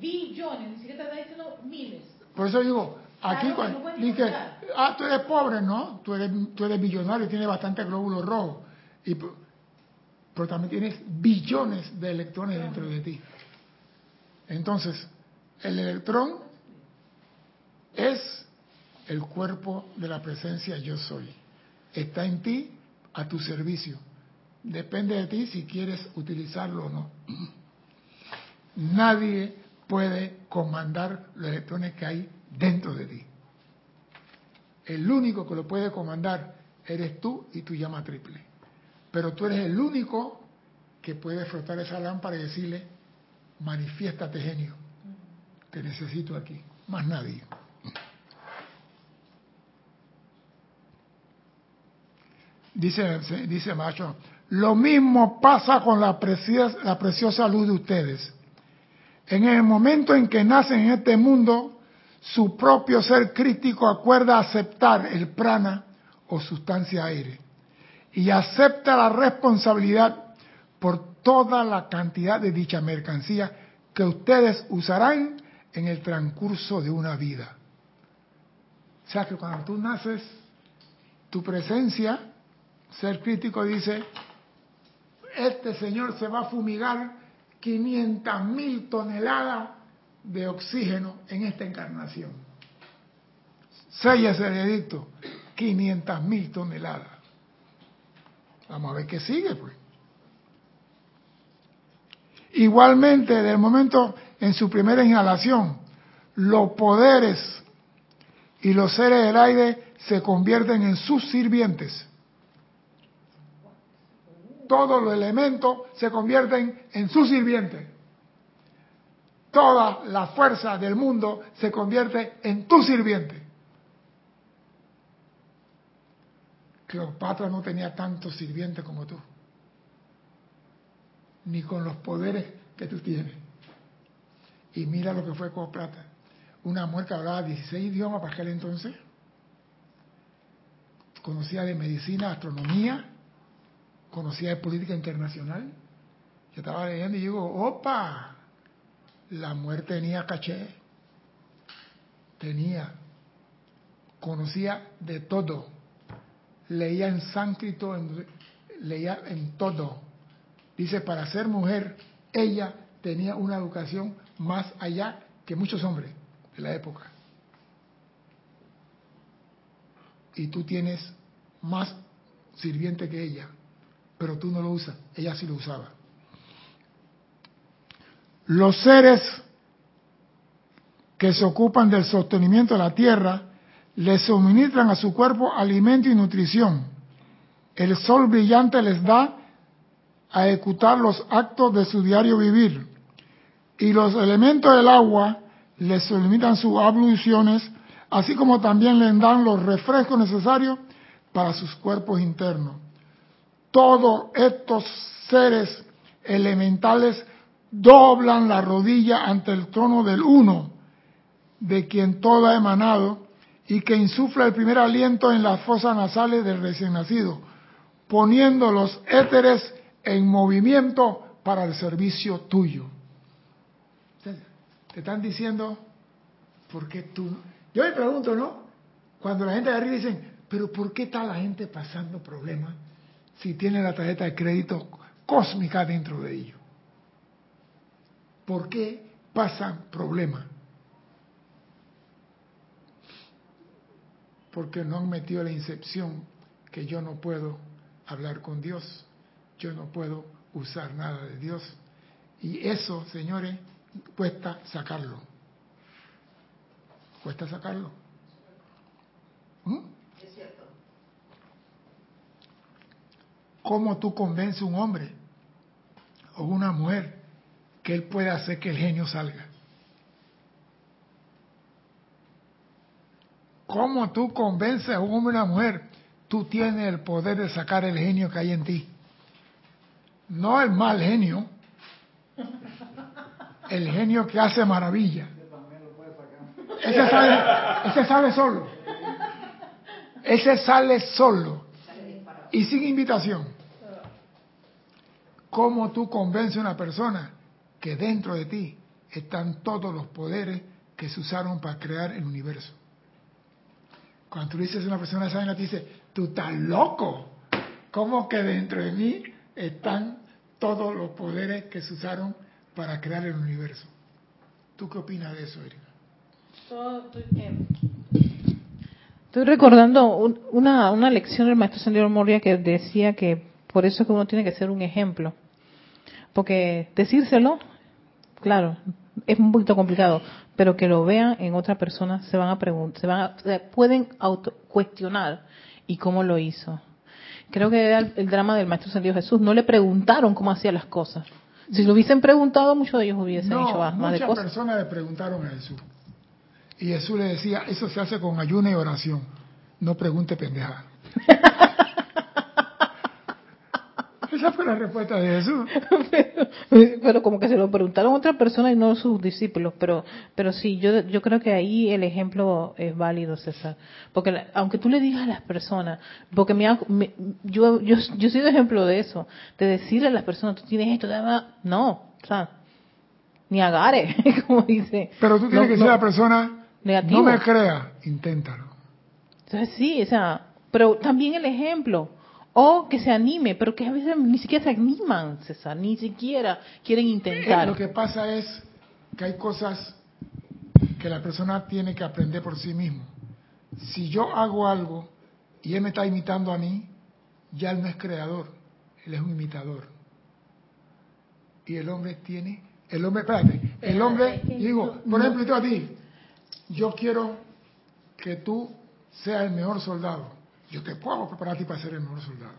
Speaker 3: Billones, ni siquiera te está diciendo miles.
Speaker 1: Por eso digo, aquí
Speaker 3: Claro,
Speaker 1: cuando
Speaker 3: no
Speaker 1: dije, ah, tú eres pobre, ¿no? Tú eres, tú eres billonario y tienes bastante glóbulos rojos. Y, pero también tienes billones de electrones dentro de ti. Entonces, el electrón es el cuerpo de la presencia yo soy. Está en ti, a tu servicio. Depende de ti si quieres utilizarlo o no. Nadie puede comandar los electrones que hay dentro de ti. El único que lo puede comandar eres tú y tu llama triple. Pero tú eres el único que puede frotar esa lámpara y decirle, manifiéstate genio, te necesito aquí, más nadie. Dice, dice Macho, lo mismo pasa con la preciosa, la preciosa luz de ustedes. En el momento en que nacen en este mundo, su propio ser crítico acuerda aceptar el prana o sustancia aire y acepta la responsabilidad por toda la cantidad de dicha mercancía que ustedes usarán en el transcurso de una vida. O sea que cuando tú naces, tu presencia, ser crítico dice, este señor se va a fumigar 500 mil toneladas de oxígeno en esta encarnación. Sella ese edicto, 500 mil toneladas. Vamos a ver qué sigue, pues. Igualmente, del momento en su primera inhalación, los poderes y los seres del aire se convierten en sus sirvientes. Todos los elementos se convierten en sus sirvientes. Toda la fuerza del mundo se convierte en tu sirviente. Cleopatra no tenía tantos sirvientes como tú ni con los poderes que tú tienes. Y mira lo que fue Cleopatra. Una mujer que hablaba 16 idiomas para aquel entonces. Conocía de medicina, astronomía, conocía de política internacional. Yo estaba leyendo y digo, opa, la mujer tenía caché. Tenía. Conocía de todo. Leía en sánscrito, leía en todo Dice, para ser mujer, ella tenía una educación más allá que muchos hombres de la época. Y tú tienes más sirviente que ella, pero tú no lo usas, ella sí lo usaba. Los seres que se ocupan del sostenimiento de la tierra le suministran a su cuerpo alimento y nutrición. El sol brillante les da a ejecutar los actos de su diario vivir. Y los elementos del agua les limitan sus abluciones, así como también les dan los refrescos necesarios para sus cuerpos internos. Todos estos seres elementales doblan la rodilla ante el trono del uno, de quien todo ha emanado, y que insufla el primer aliento en las fosas nasales del recién nacido, poniendo los éteres en movimiento para el servicio tuyo. Te están diciendo, ¿por qué tú? Yo me pregunto, ¿no? Cuando la gente de arriba dicen, pero ¿por qué está la gente pasando problemas si tiene la tarjeta de crédito cósmica dentro de ellos? ¿Por qué pasan problemas? Porque no han metido la incepción que yo no puedo hablar con Dios yo no puedo usar nada de Dios. Y eso, señores, cuesta sacarlo. Cuesta sacarlo. ¿Mm? Es cierto. ¿Cómo tú convences a un hombre o una mujer que él puede hacer que el genio salga? ¿Cómo tú convences a un hombre o una mujer? Tú tienes el poder de sacar el genio que hay en ti no el mal genio, el genio que hace maravilla. Ese sale, ese sale solo. Ese sale solo y sin invitación. ¿Cómo tú convences a una persona que dentro de ti están todos los poderes que se usaron para crear el universo? Cuando tú dices a una persona esa te dice, tú estás loco. ¿Cómo que dentro de mí están todos los poderes que se usaron para crear el universo. ¿Tú qué opinas de eso, Erika?
Speaker 3: Estoy recordando una, una lección del maestro Sendido Moria que decía que por eso es que uno tiene que ser un ejemplo. Porque decírselo claro, es un poquito complicado, pero que lo vean en otra persona, se van a preguntar, se van a, se pueden auto cuestionar y cómo lo hizo. Creo que era el, el drama del Maestro Ascendido Jesús. No le preguntaron cómo hacía las cosas. Si lo hubiesen preguntado, muchos de ellos hubiesen
Speaker 1: No,
Speaker 3: hecho más, más de
Speaker 1: muchas
Speaker 3: cosas.
Speaker 1: personas le preguntaron a Jesús. Y Jesús le decía, eso se hace con ayuno y oración. No pregunte pendeja. [laughs] Esa fue la respuesta de Jesús. [laughs]
Speaker 3: pero como que se lo preguntaron a otra persona y no sus discípulos pero pero sí yo yo creo que ahí el ejemplo es válido César porque la- aunque tú le digas a las personas porque me, me- yo yo yo he sido ejemplo de eso de decirle a las personas tú tienes esto no o sea ni agarre [laughs] como dice
Speaker 1: Pero tú tienes
Speaker 3: No,
Speaker 1: que
Speaker 3: no.
Speaker 1: decir a la persona,
Speaker 3: Negativo.
Speaker 1: no me crea, inténtalo.
Speaker 3: Entonces sí, o sea, pero también el ejemplo. O que se anime, pero que a veces ni siquiera se animan, César, ni siquiera quieren intentar.
Speaker 1: Lo que pasa es que hay cosas que la persona tiene que aprender por sí mismo. Si yo hago algo y él me está imitando a mí, ya él no es creador, él es un imitador. Y el hombre tiene, el hombre, espérate, el hombre, digo, por ejemplo, yo a ti, yo quiero que tú seas el mejor soldado. Yo te puedo preparar a ti para ser el mejor soldado.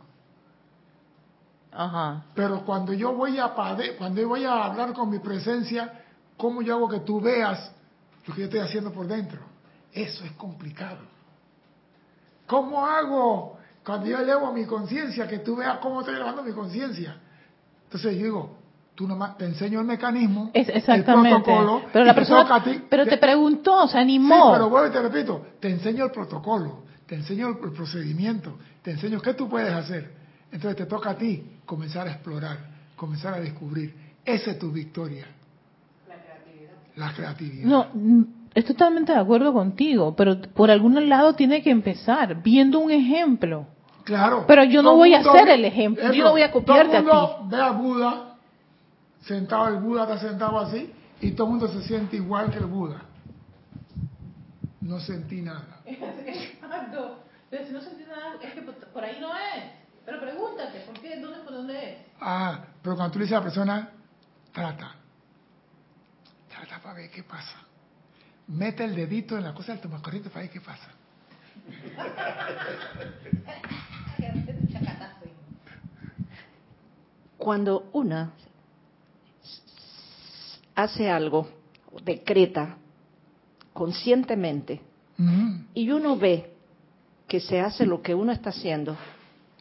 Speaker 3: Ajá.
Speaker 1: Pero cuando yo voy a cuando yo voy a hablar con mi presencia, ¿cómo yo hago que tú veas lo que yo estoy haciendo por dentro? Eso es complicado. ¿Cómo hago cuando yo elevo mi conciencia que tú veas cómo estoy elevando mi conciencia? Entonces yo digo, tú nomás te enseño el mecanismo,
Speaker 3: Es,
Speaker 1: el
Speaker 3: exactamente.
Speaker 1: protocolo,
Speaker 3: pero la
Speaker 1: te
Speaker 3: persona,
Speaker 1: a ti.
Speaker 3: pero te
Speaker 1: Te-
Speaker 3: preguntó, se
Speaker 1: Sí,
Speaker 3: animó.
Speaker 1: pero vuelvo y te repito, te enseño el protocolo, te enseño el, el procedimiento, te enseño qué tú puedes hacer. Entonces te toca a ti comenzar a explorar, comenzar a descubrir. Esa es tu victoria. La creatividad.
Speaker 3: No, mm, estoy totalmente de acuerdo contigo, pero por algún lado tiene que empezar, viendo un ejemplo.
Speaker 1: Claro.
Speaker 3: Pero yo no voy a ser
Speaker 1: ve-
Speaker 3: el ejemplo, yo no voy a copiarte a
Speaker 1: todo mundo ve a Buda, sentado, el Buda está sentado así, y todo el mundo se siente igual que el Buda. No sentí nada. [laughs]
Speaker 3: Exacto. Pero si no sentí nada, es que por ahí no es. Pero pregúntate, ¿por qué? ¿Dónde por dónde es?
Speaker 1: Ah, pero cuando tú le dices a la persona, trata. Trata para ver qué pasa. Mete el dedito en la cosa del tomacorriente para ver qué pasa.
Speaker 6: Cuando una hace algo, decreta conscientemente, y uno ve que se hace lo que uno está haciendo,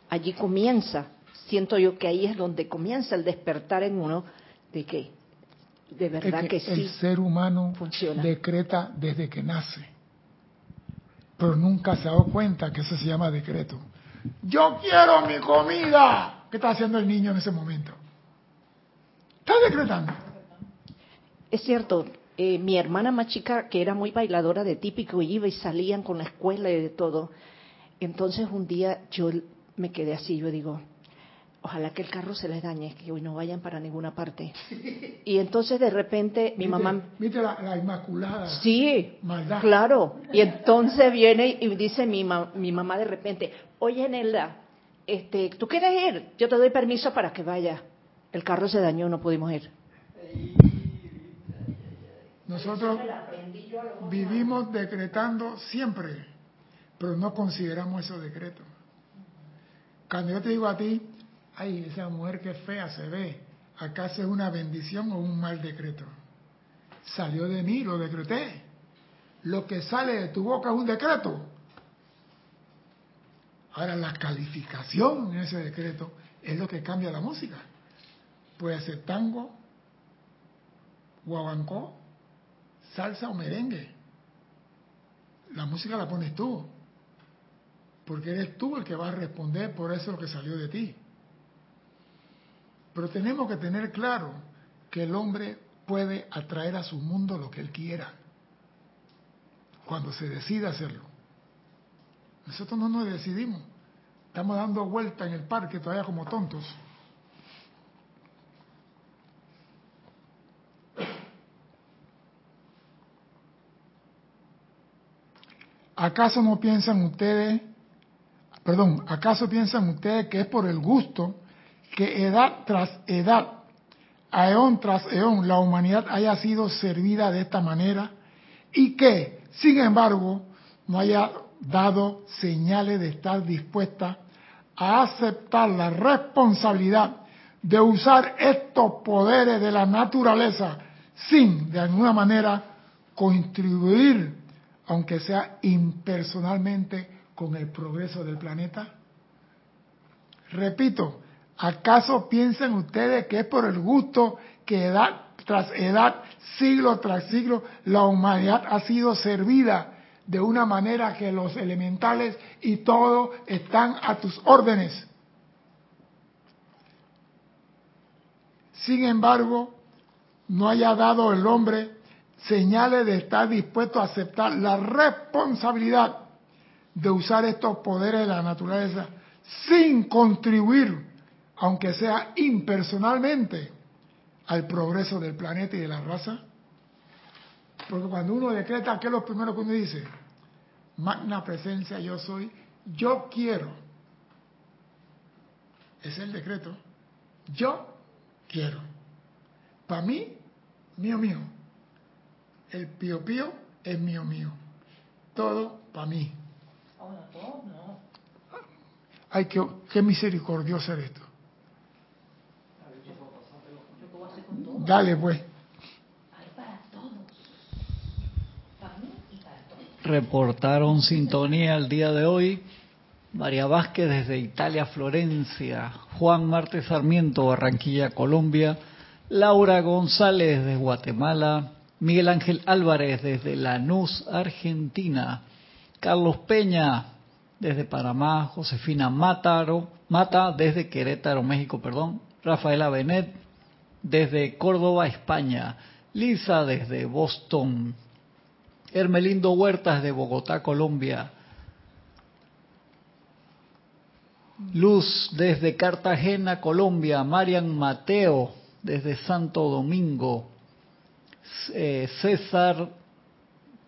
Speaker 6: allí comienza, siento yo que ahí es donde comienza el despertar en uno de que de
Speaker 1: Es
Speaker 6: verdad que,
Speaker 1: el
Speaker 6: sí.
Speaker 1: ser humano
Speaker 6: funciona.
Speaker 1: decreta desde que nace. Pero nunca se ha dado cuenta que eso se llama decreto. Yo quiero mi comida. ¿Qué está haciendo el niño en ese momento? Está decretando.
Speaker 6: Es cierto, eh, mi hermana más chica, que era muy bailadora de típico, iba y salían con la escuela y de todo. Entonces un día yo me quedé así, yo digo, ojalá que el carro se les dañe, que hoy no vayan para ninguna parte. [laughs] Y entonces de repente mi
Speaker 1: ¿Viste-
Speaker 6: mamá,
Speaker 1: ¿Viste la, la inmaculada?
Speaker 6: sí,
Speaker 1: Maldad.
Speaker 6: claro. Y entonces viene y dice mi, ma- mi mamá de repente, oye Nelda, este, ¿tú quieres ir? Yo te doy permiso para que vaya. El carro se dañó, no pudimos ir.
Speaker 1: Nosotros vivimos decretando siempre, pero no consideramos esos decretos. Cuando yo te digo a ti, ay, esa mujer que fea se ve, ¿acaso es una bendición o un mal decreto? Salió de mí, lo decreté. Lo que sale de tu boca es un decreto. Ahora, la calificación en ese decreto es lo que cambia la música. Puede ser tango, guabancó, salsa o merengue. La música la pones tú, porque eres tú el que va a responder por eso lo que salió de ti. Pero tenemos que tener claro que el hombre puede atraer a su mundo lo que él quiera, cuando se decida hacerlo. Nosotros no nos decidimos, estamos dando vuelta en el parque todavía como tontos. ¿Acaso no piensan ustedes, perdón, acaso piensan ustedes que es por el gusto que edad tras edad eón tras eón la humanidad haya sido servida de esta manera y que, sin embargo, no haya dado señales de estar dispuesta a aceptar la responsabilidad de usar estos poderes de la naturaleza sin, de alguna manera, contribuir, aunque sea impersonalmente, con el progreso del planeta? Repito, ¿acaso piensan ustedes que es por el gusto que edad tras edad, siglo tras siglo, la humanidad ha sido servida de una manera que los elementales y todo están a tus órdenes? Sin embargo, no haya dado el hombre señales de estar dispuesto a aceptar la responsabilidad de usar estos poderes de la naturaleza sin contribuir, aunque sea impersonalmente, al progreso del planeta y de la raza? Porque cuando uno decreta, ¿qué es lo primero que uno dice? Magna presencia yo soy, yo quiero. Es el decreto. Yo quiero. Para mí, mío, mío. El pío pío es mío, mío. Todo para mí.
Speaker 3: Ahora, todo no.
Speaker 1: Ay, qué, qué misericordioso eres tú.
Speaker 3: Yo qué voy a hacer con todo.
Speaker 1: Dale, pues.
Speaker 3: Hay para todos. Para mí y para todos.
Speaker 5: Reportaron sintonía el día de hoy. María Vázquez desde Italia, Florencia. Juan Marte Sarmiento, Barranquilla, Colombia. Laura González de Guatemala. Miguel Ángel Álvarez desde Lanús, Argentina. Carlos Peña desde Panamá. Josefina Mataro, Mata desde Querétaro, México, perdón. Rafaela Benet desde Córdoba, España. Lisa desde Boston. Hermelindo Huertas de Bogotá, Colombia. Luz desde Cartagena, Colombia. Marian Mateo desde Santo Domingo. Eh, César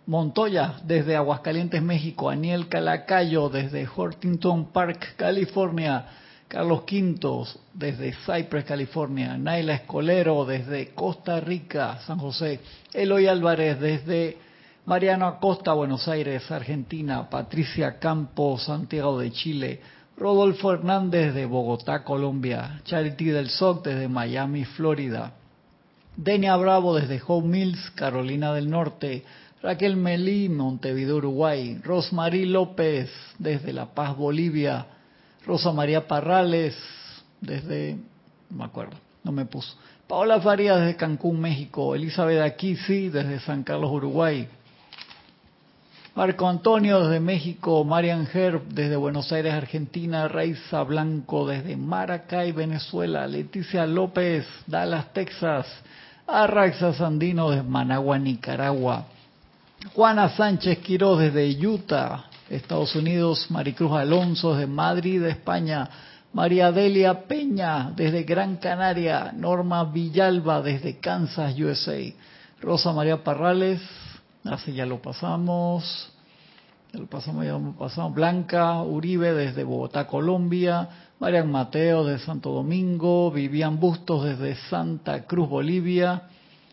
Speaker 5: Montoya desde Aguascalientes, México. Aniel Calacayo desde Hortington Park, California. Carlos Quintos desde Cypress, California. Naila Escolero desde Costa Rica, San José. Eloy Álvarez desde Mariano Acosta, Buenos Aires, Argentina. Patricia Campos, Santiago de Chile. Rodolfo Hernández de Bogotá, Colombia. Charity del SOC desde Miami, Florida. Denia Bravo desde Home Mills, Carolina del Norte. Raquel Melí, Montevideo, Uruguay. Rosmarie López desde La Paz, Bolivia. Rosa María Parrales desde, no me acuerdo, no me puso. Paola Farías desde Cancún, México. Elizabeth Aquisi desde San Carlos, Uruguay. Marco Antonio desde México, Marian Herb desde Buenos Aires, Argentina, Raiza Blanco desde Maracay, Venezuela, Leticia López, Dallas, Texas, Arraxa Sandino desde Managua, Nicaragua, Juana Sánchez Quiroz desde Utah, Estados Unidos, Maricruz Alonso desde Madrid, España, María Delia Peña desde Gran Canaria, Norma Villalba desde Kansas, USA, Rosa María Parrales, así ya lo pasamos, pasamos, ya lo pasamos, Blanca Uribe desde Bogotá, Colombia, Marian Mateo desde Santo Domingo, Vivian Bustos desde Santa Cruz, Bolivia,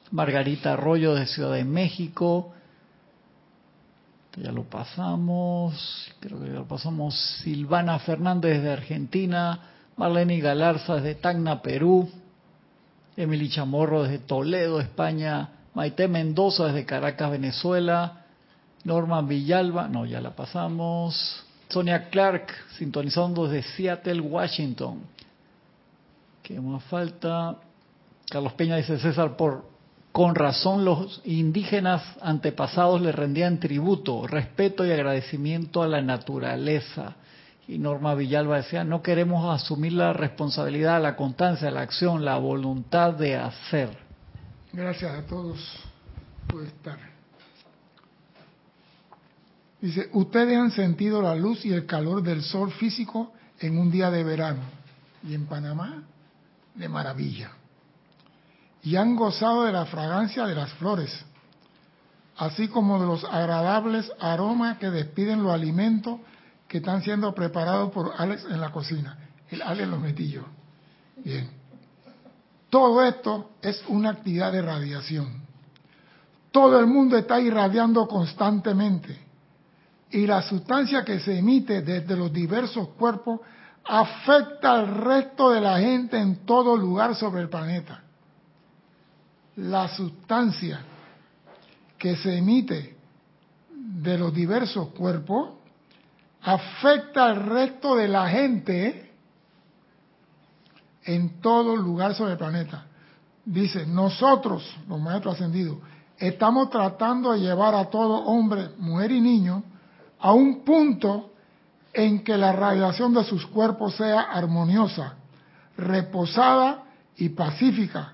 Speaker 5: Margarita Arroyo de Ciudad de México, ya lo pasamos, creo que ya lo pasamos, Silvana Fernández de Argentina, Marlene Galarza desde Tacna, Perú, Emily Chamorro desde Toledo, España, Maite Mendoza desde Caracas, Venezuela, Norma Villalba, no, ya la pasamos, Sonia Clark, sintonizando desde Seattle, Washington. ¿Qué más falta? Carlos Peña dice César, por con razón los indígenas antepasados le rendían tributo, respeto y agradecimiento a la naturaleza. Y Norma Villalba decía, no queremos asumir la responsabilidad, la constancia, la acción, la voluntad de hacer.
Speaker 1: Gracias a todos por estar. Dice, ustedes han sentido la luz y el calor del sol físico en un día de verano y en Panamá de maravilla. Y han gozado de la fragancia de las flores, así como de los agradables aromas que despiden los alimentos que están siendo preparados por Alex en la cocina. El Alex los metí yo. Bien. Todo esto es una actividad de radiación. Todo el mundo está irradiando constantemente y la sustancia que se emite desde los diversos cuerpos afecta al resto de la gente en todo lugar sobre el planeta. La sustancia que se emite de los diversos cuerpos afecta al resto de la gente en todo lugar sobre el planeta. Dice, nosotros, los maestros ascendidos, estamos tratando de llevar a todo hombre, mujer y niño a un punto en que la radiación de sus cuerpos sea armoniosa, reposada y pacífica,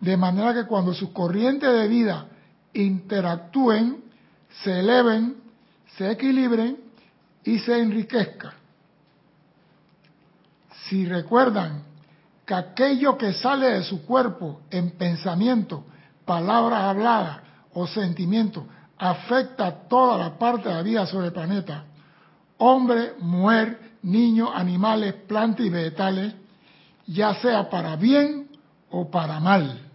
Speaker 1: de manera que cuando sus corrientes de vida interactúen, se eleven, se equilibren y se enriquezcan. Si recuerdan que aquello que sale de su cuerpo en pensamiento, palabras habladas o sentimientos afecta toda la parte de la vida sobre el planeta, hombre, mujer, niños, animales, plantas y vegetales, ya sea para bien o para mal.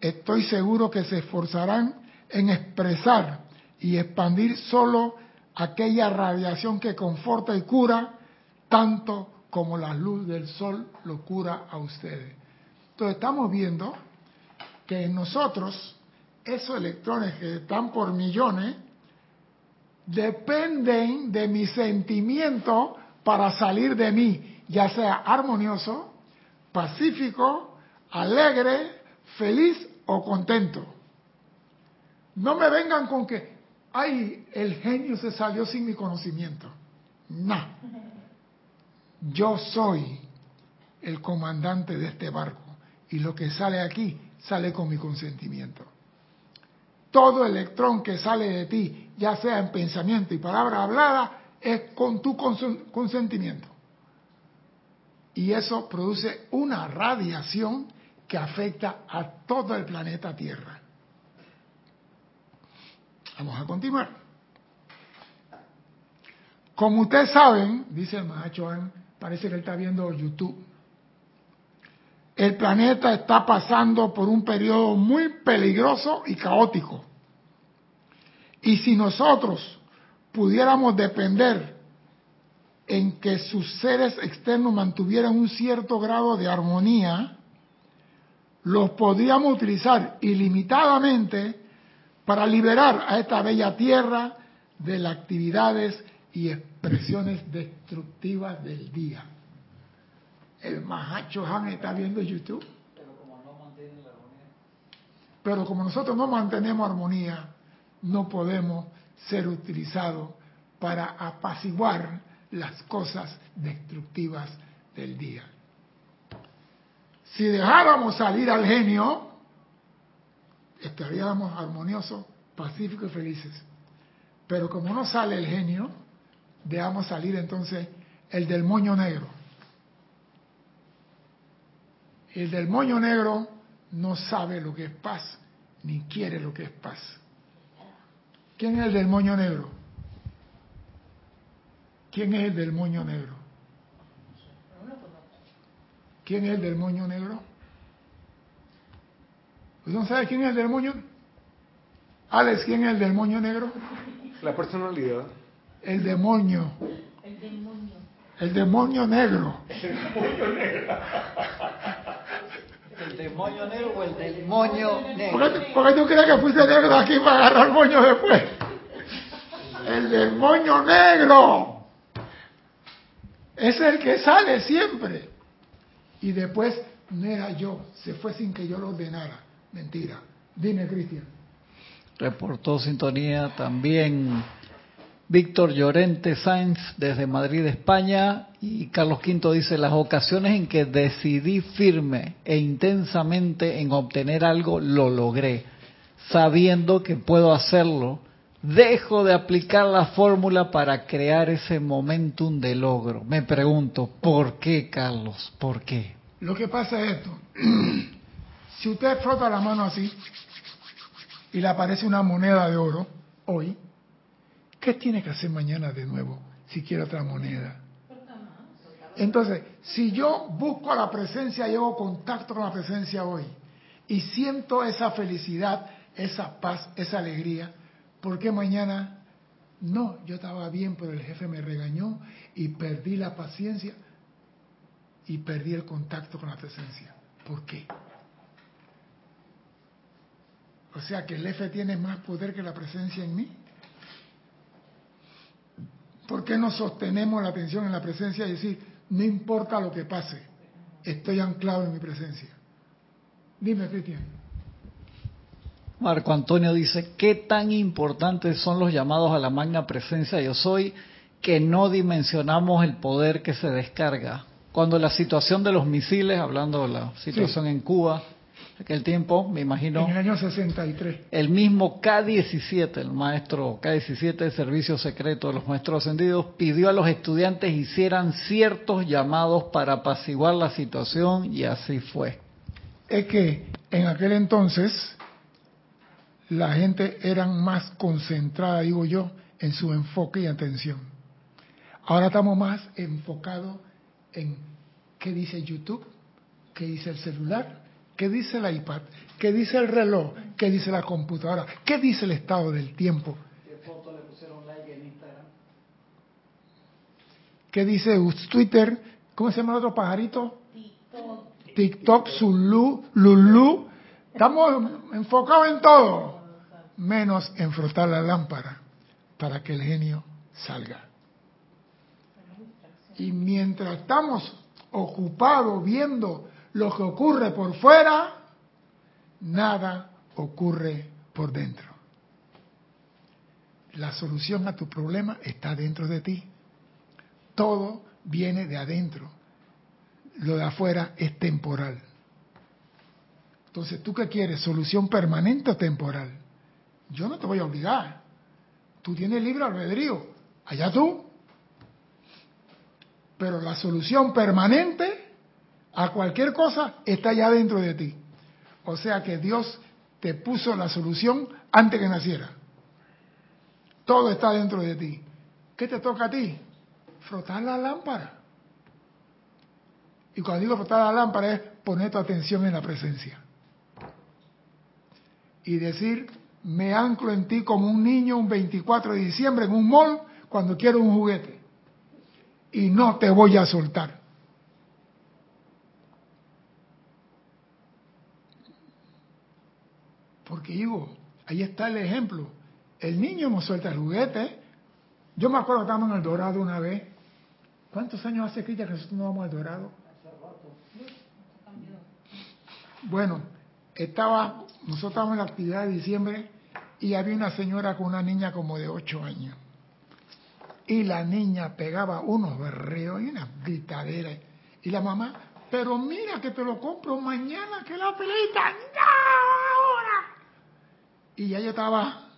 Speaker 1: Estoy seguro que se esforzarán en expresar y expandir solo aquella radiación que conforta y cura, tanto como la luz del sol lo cura a ustedes. Entonces estamos viendo que en nosotros esos electrones que están por millones dependen de mi sentimiento para salir de mí, ya sea armonioso, pacífico, alegre, feliz o contento. No me vengan con que, ay, el genio se salió sin mi conocimiento. No. Yo soy el comandante de este barco y lo que sale aquí sale con mi consentimiento. Todo electrón que sale de ti, ya sea en pensamiento y palabra hablada, es con tu consentimiento. Y eso produce una radiación que afecta a todo el planeta Tierra. Vamos a continuar. Como ustedes saben, dice el Mahachohan, parece que él está viendo YouTube. El planeta está pasando por un periodo muy peligroso y caótico. Y si nosotros pudiéramos depender en que sus seres externos mantuvieran un cierto grado de armonía, los podríamos utilizar ilimitadamente para liberar a esta bella tierra de las actividades y expresiones destructivas del día. El Mahacho Han está viendo YouTube. Pero como nosotros no mantenemos armonía, no podemos ser utilizados para apaciguar las cosas destructivas del día. Si dejáramos salir al genio, estaríamos armoniosos, pacíficos y felices. Pero como no sale el genio, dejamos salir entonces el del moño negro. El del moño negro no sabe lo que es paz, ni quiere lo que es paz. ¿Quién es el del moño negro? ¿Quién es el del moño negro? ¿Quién es el del moño negro? ¿Usted no sabe quién es el del moño? Alex, ¿quién es el del moño negro?
Speaker 4: La personalidad.
Speaker 1: El demonio.
Speaker 2: El demonio.
Speaker 1: El demonio negro.
Speaker 5: ¿El demonio negro o el demonio
Speaker 1: ¿Por
Speaker 5: negro?
Speaker 1: por qué tú crees que fuiste negro aquí para agarrar moño después? El demonio negro. Es el que sale siempre. Y después no era yo, se fue sin que yo lo ordenara. Mentira. Dime, Cristian.
Speaker 5: Reportó sintonía también Víctor Llorente Sáenz desde Madrid, España. Y Carlos V dice, las ocasiones en que decidí firme e intensamente en obtener algo, lo logré. Sabiendo que puedo hacerlo, dejo de aplicar la fórmula para crear ese momentum de logro. Me pregunto, ¿por qué, Carlos? ¿Por qué?
Speaker 1: Lo que pasa es esto. [clears throat] si usted frota la mano así y le aparece una moneda de oro hoy, ¿qué tiene que hacer mañana de nuevo si quiere otra moneda? Entonces, si yo busco la presencia hago contacto con la presencia hoy y siento esa felicidad, esa paz, esa alegría, ¿por qué mañana no? Yo estaba bien, pero el jefe me regañó y perdí la paciencia y perdí el contacto con la presencia. ¿Por qué? O sea que el F tiene más poder que la presencia en mí. ¿Por qué no sostenemos la atención en la presencia y decir, no importa lo que pase, estoy anclado en mi presencia? Dime, Cristian.
Speaker 5: Marco Antonio dice, ¿qué tan importantes son los llamados a la magna presencia yo soy que no dimensionamos el poder que se descarga? Cuando la situación de los misiles, hablando de la situación en Cuba, aquel tiempo, me imagino,
Speaker 1: En el año 63.
Speaker 5: el mismo K-17, el maestro K-17 de Servicio Secreto de los Maestros Ascendidos, pidió a los estudiantes hicieran ciertos llamados para apaciguar la situación y así fue.
Speaker 1: Es que en aquel entonces la gente era más concentrada, digo yo, en su enfoque y atención. Ahora estamos más enfocados en qué dice YouTube, qué dice el celular, qué dice el iPad, qué dice el reloj, qué dice la computadora, qué dice el estado del tiempo,
Speaker 5: ¿Qué foto le pusieron like en Instagram?
Speaker 1: qué dice Twitter, ¿cómo se llama el otro pajarito? TikTok, Zulu, Lulu. Estamos enfocados en todo, menos en frotar la lámpara para que el genio salga. Y mientras estamos ocupados viendo lo que ocurre por fuera, nada ocurre por dentro. La solución a tu problema está dentro de ti. Todo viene de adentro. Lo de afuera es temporal. Entonces, ¿tú qué quieres? ¿Solución permanente o temporal? Yo no te voy a obligar. Tú tienes libre albedrío. Allá tú. Pero la solución permanente a cualquier cosa está allá dentro de ti. O sea que Dios te puso la solución antes que naciera. Todo está dentro de ti. ¿Qué te toca a ti? Frotar la lámpara. Y cuando digo frotar la lámpara es poner tu atención en la presencia. Y decir, me anclo en ti como un niño un 24 de diciembre en un mall cuando quiero un juguete. Y no te voy a soltar. Porque digo, ahí está el ejemplo. El niño no suelta el juguete. Yo me acuerdo que estábamos en el Dorado una vez. ¿Cuántos años hace Cristian que nosotros no vamos al Dorado? Bueno, estaba, nosotros estábamos en la actividad de diciembre y había una señora con una niña como de 8 años. Y la niña pegaba unos berreos y unas gritaderas. Y la mamá, pero mira que te lo compro mañana, que la pelita, no. Y ya yo estaba,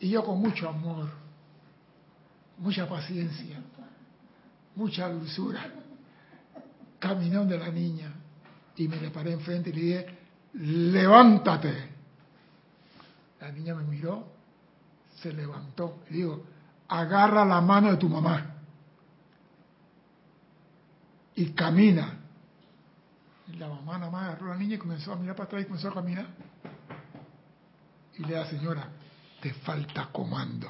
Speaker 1: y yo con mucho amor, mucha paciencia, mucha dulzura, caminé de la niña y me le paré enfrente y le dije, levántate. La niña me miró, se levantó y digo, agarra la mano de tu mamá y camina. La mamá nada más agarró a la niña y comenzó a mirar para atrás y comenzó a caminar. Y le da, señora, te falta comando.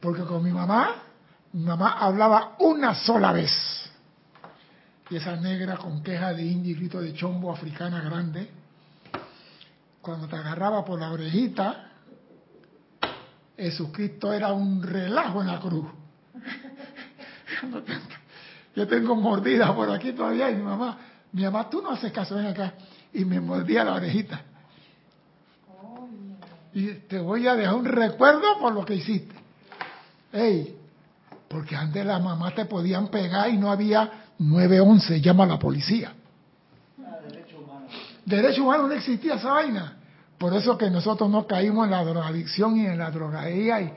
Speaker 1: Porque con mi mamá, mi mamá hablaba una sola vez. Y esa negra con queja de indio y grito de chombo africana grande, cuando te agarraba por la orejita, Jesucristo era un relajo en la cruz. [laughs] Yo tengo mordida por aquí todavía y mi mamá, mi mamá, tú no haces caso, ven acá. Y me mordía la orejita. Y te voy a dejar un recuerdo por lo que hiciste. Ey, porque antes las mamás te podían pegar y no había 911, llama a la policía. Derecho humano no existía esa vaina. Por eso que nosotros no caímos en la drogadicción y en la drogadía y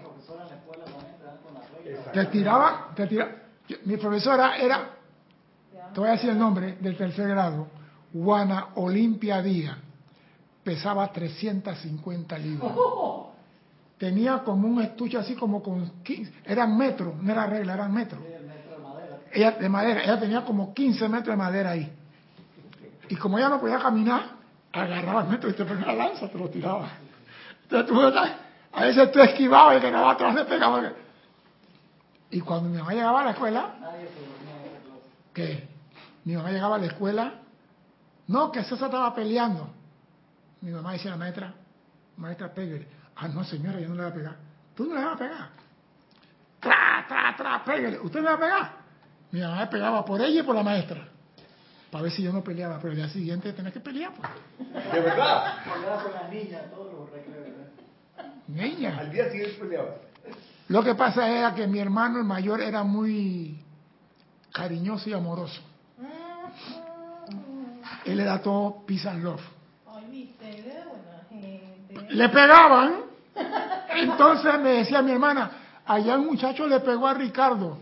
Speaker 1: te tiraba, te tiraba. Yo- Mi profesora era, te voy a decir el nombre del tercer grado, Juana Olimpia Díaz. Pesaba 350 libras. [laughs] tenía como un estuche así como con 15, eran metros, no era regla, eran metros. Ella de madera, ella tenía como 15 metros de madera ahí. Y como ella no podía caminar, agarraba el metro y te pegaba la lanza, te lo tiraba. Entonces tú, a veces tú esquivabas y que estaba atrás le pegaba. Y cuando mi mamá llegaba a la escuela, que mi mamá llegaba a la escuela, no, que César estaba peleando. Mi mamá decía a la maestra, maestra, pégale. Ah, no, señora, yo no le voy a pegar. ¿Tú no le vas a pegar? Tra, tra, tra, pégale. ¿Usted le va a pegar? Mi mamá me pegaba por ella y por la maestra. Para ver si yo no peleaba, pero el día siguiente tenés que pelear, pues.
Speaker 4: ¿De verdad?
Speaker 5: Peleaba con la niña todos los recreos.
Speaker 1: Niña.
Speaker 4: Al día siguiente peleaba.
Speaker 1: Lo que pasa era que mi hermano el mayor era muy cariñoso y amoroso. Él era todo peace and love. Le pegaban. Entonces me decía mi hermana, allá un muchacho le pegó a Ricardo.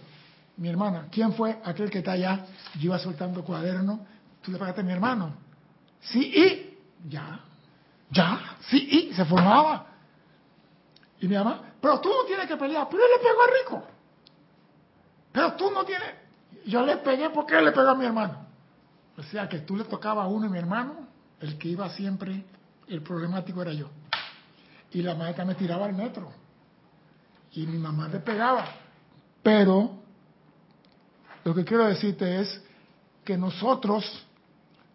Speaker 1: Mi hermana, ¿quién fue aquel que está allá? Yo iba soltando cuaderno. Tú le pegaste a mi hermano. Sí, y ya, ya, sí, y se formaba. Y mi mamá, pero tú no tienes que pelear, pero él le pegó a Rico. Pero tú no tienes. Yo le pegué porque él le pegó a mi hermano. O sea que tú le tocaba a uno y mi hermano, el que iba siempre, el problemático era yo. Y la maestra me tiraba al metro. Y mi mamá le pegaba. Pero lo que quiero decirte es que nosotros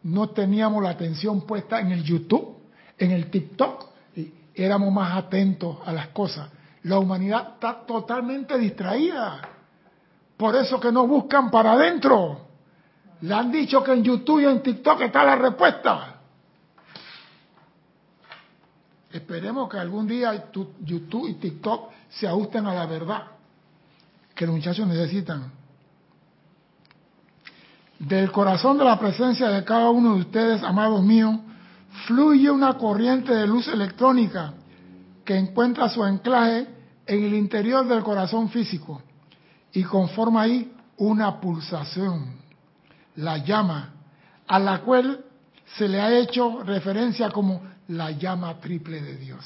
Speaker 1: no teníamos la atención puesta en el YouTube, en el TikTok, y éramos más atentos a las cosas. La humanidad está totalmente distraída. Por eso que no buscan para adentro. Le han dicho que en YouTube y en TikTok está la respuesta. Esperemos que algún día tu- YouTube y TikTok se ajusten a la verdad que los muchachos necesitan. Del corazón de la presencia de cada uno de ustedes, amados míos, fluye una corriente de luz electrónica que encuentra su anclaje en el interior del corazón físico y conforma ahí una pulsación, la llama, a la cual se le ha hecho referencia como la llama triple de Dios.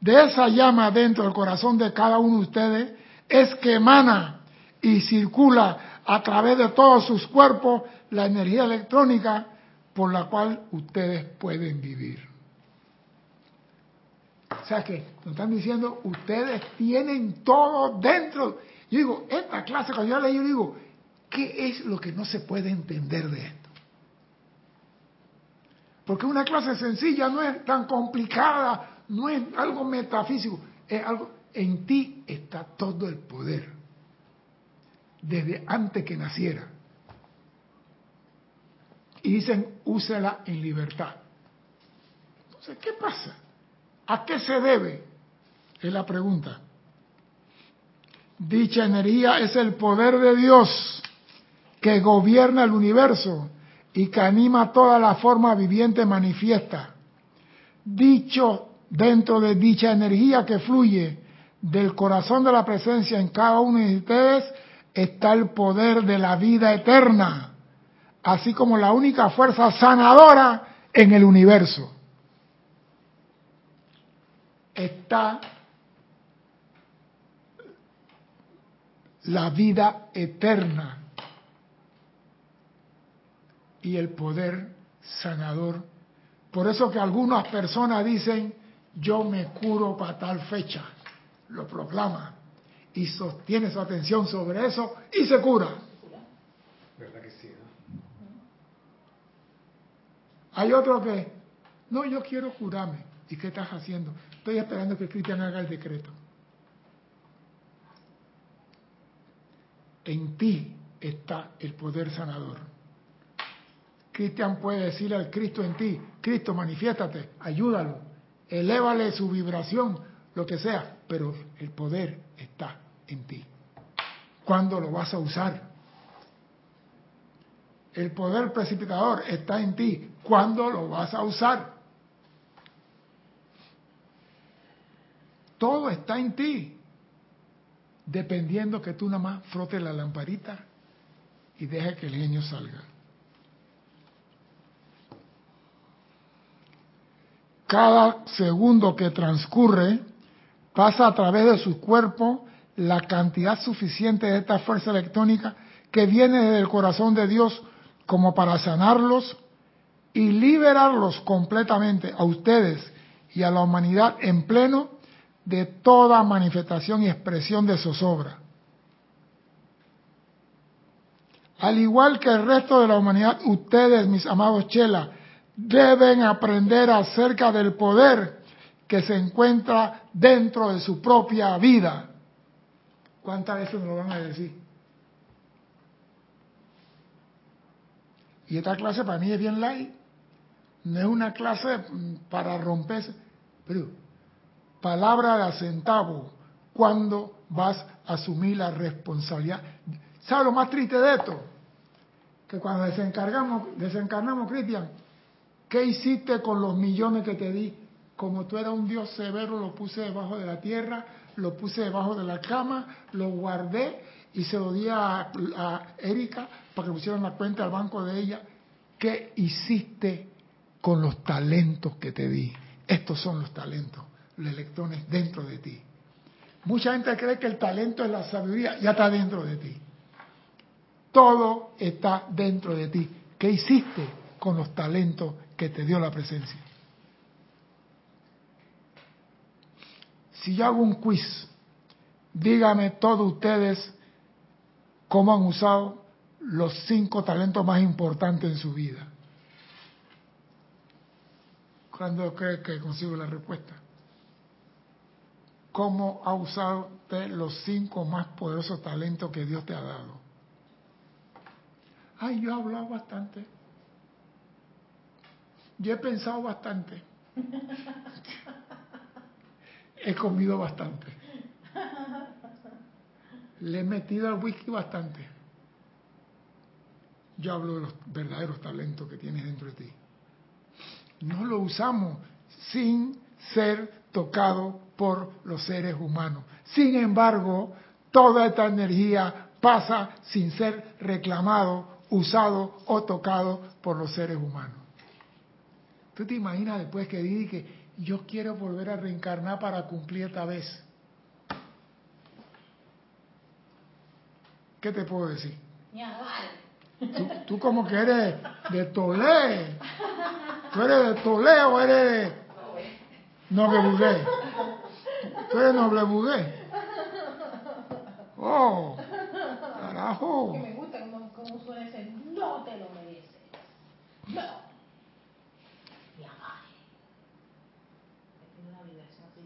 Speaker 1: De esa llama dentro del corazón de cada uno de ustedes es que emana y circula a través de todos sus cuerpos la energía electrónica por la cual ustedes pueden vivir. O sea que nos están diciendo, ustedes tienen todo dentro. Yo digo, esta clase, cuando yo leí, yo digo, ¿qué es lo que no se puede entender de esto? Porque una clase sencilla no es tan complicada, no es algo metafísico, es algo, en ti está todo el poder, desde antes que naciera. Y dicen, úsela en libertad. Entonces, ¿qué pasa? ¿A qué se debe? Es la pregunta. Dicha energía es el poder de Dios que gobierna el universo y que anima toda la forma viviente manifiesta. Dicho dentro de dicha energía que fluye del corazón de la presencia en cada uno de ustedes está el poder de la vida eterna, así como la única fuerza sanadora en el universo. Está la vida eterna y el poder sanador. Por eso que algunas personas dicen, yo me curo para tal fecha, lo proclama y sostiene su atención sobre eso y se cura.
Speaker 4: ¿Verdad que sí? no?
Speaker 1: Hay otro que, no, yo quiero curarme. ¿Y qué estás haciendo? Estoy esperando que Cristian haga el decreto. En ti está el poder sanador. Cristian puede decirle al Cristo en ti, Cristo, manifiéstate, ayúdalo, elévale su vibración, lo que sea, pero el poder está en ti. ¿Cuándo lo vas a usar? El poder precipitador está en ti. ¿Cuándo lo vas a usar? Todo está en ti. Dependiendo que tú nada más frotes la lamparita y dejes que el genio salga. Cada segundo que transcurre pasa a través de su cuerpo la cantidad suficiente de esta fuerza electrónica que viene desde el corazón de Dios como para sanarlos y liberarlos completamente a ustedes y a la humanidad en pleno de toda manifestación y expresión de zozobra. Al igual que el resto de la humanidad, ustedes, mis amados Chela, deben aprender acerca del poder que se encuentra dentro de su propia vida. ¿Cuántas veces nos lo van a decir? Y esta clase para mí es bien light. No es una clase para romperse. Pero, palabra de centavo, cuando vas a asumir la responsabilidad. ¿Sabes lo más triste de esto? Que cuando desencargamos, desencarnamos, Cristian, ¿qué hiciste con los millones que te di? Como tú eras un Dios severo, lo puse debajo de la tierra, lo puse debajo de la cama, lo guardé y se lo di a, a Erika para que pusieran la cuenta al banco de ella. ¿Qué hiciste con los talentos que te di? Estos son los talentos, los electrones dentro de ti. Mucha gente cree que el talento es la sabiduría, ya está dentro de ti. Todo está dentro de ti. ¿Qué hiciste con los talentos que te dio la presencia? Si yo hago un quiz, dígame todos ustedes cómo han usado los cinco talentos más importantes en su vida. ¿Cuándo cree que consigo la respuesta? ¿Cómo ha usado usted los cinco más poderosos talentos que Dios te ha dado? Ay, yo he hablado bastante. Yo he pensado bastante. He comido bastante. Le he metido al whisky bastante. Yo hablo de los verdaderos talentos que tienes dentro de ti. No lo usamos sin ser tocado por los seres humanos. Sin embargo, toda esta energía pasa sin ser reclamado, usado o tocado por los seres humanos. ¿Tú te imaginas después que dije que yo quiero volver a reencarnar para cumplir esta vez? ¿Qué te puedo decir? Tú, tú como que eres de Tolé. ¿Tú eres de Tolé o eres de Noble Bugué? ¿Tú eres Noble Bugué? Oh, carajo.
Speaker 3: Que me gusta cómo, cómo suena ese no te lo mereces. No. Y amare. Tiene una vibración así.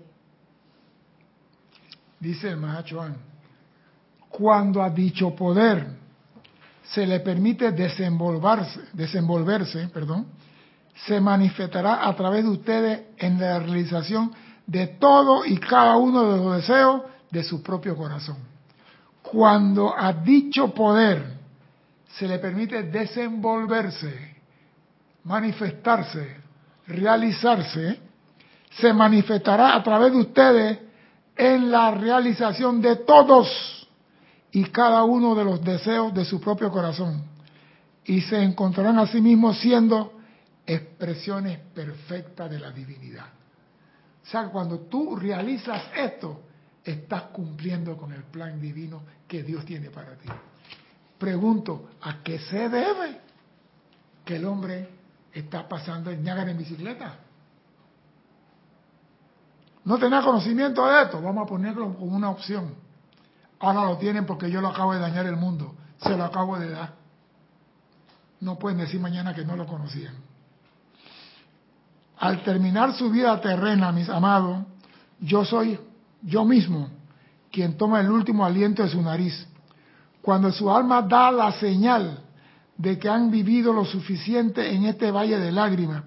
Speaker 1: Dice el Mahachohan, cuando a dicho poder se le permite desenvolverse, desenvolverse, perdón, se manifestará a través de ustedes en la realización de todo y cada uno de los deseos de su propio corazón. Cuando a dicho poder se le permite desenvolverse, manifestarse, realizarse, se manifestará a través de ustedes en la realización de todos y cada uno de los deseos de su propio corazón. Y se encontrarán a sí mismos siendo expresiones perfectas de la divinidad. O sea, cuando tú realizas esto, estás cumpliendo con el plan divino que Dios tiene para ti. Pregunto, ¿a qué se debe que el hombre está pasando el Niágara en bicicleta? No tenía conocimiento de esto, vamos a ponerlo como una opción. Ahora lo tienen porque yo lo acabo de dañar el mundo, se lo acabo de dar. No pueden decir mañana que no lo conocían. Al terminar su vida terrena, mis amados, yo soy yo mismo quien toma el último aliento de su nariz. Cuando su alma da la señal de que han vivido lo suficiente en este valle de lágrimas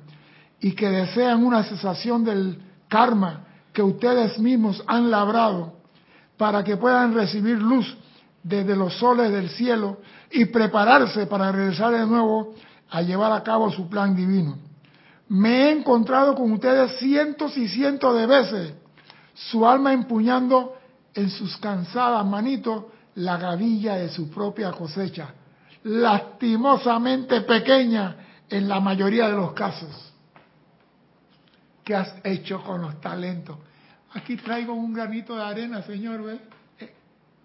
Speaker 1: y que desean una cesación del karma que ustedes mismos han labrado para que puedan recibir luz desde los soles del cielo y prepararse para regresar de nuevo a llevar a cabo su plan divino. Me he encontrado con ustedes cientos y cientos de veces, su alma empuñando en sus cansadas manitos la gavilla de su propia cosecha, lastimosamente pequeña en la mayoría de los casos. ¿Qué has hecho con los talentos? Aquí traigo un granito de arena, señor. ¿ve? Eh,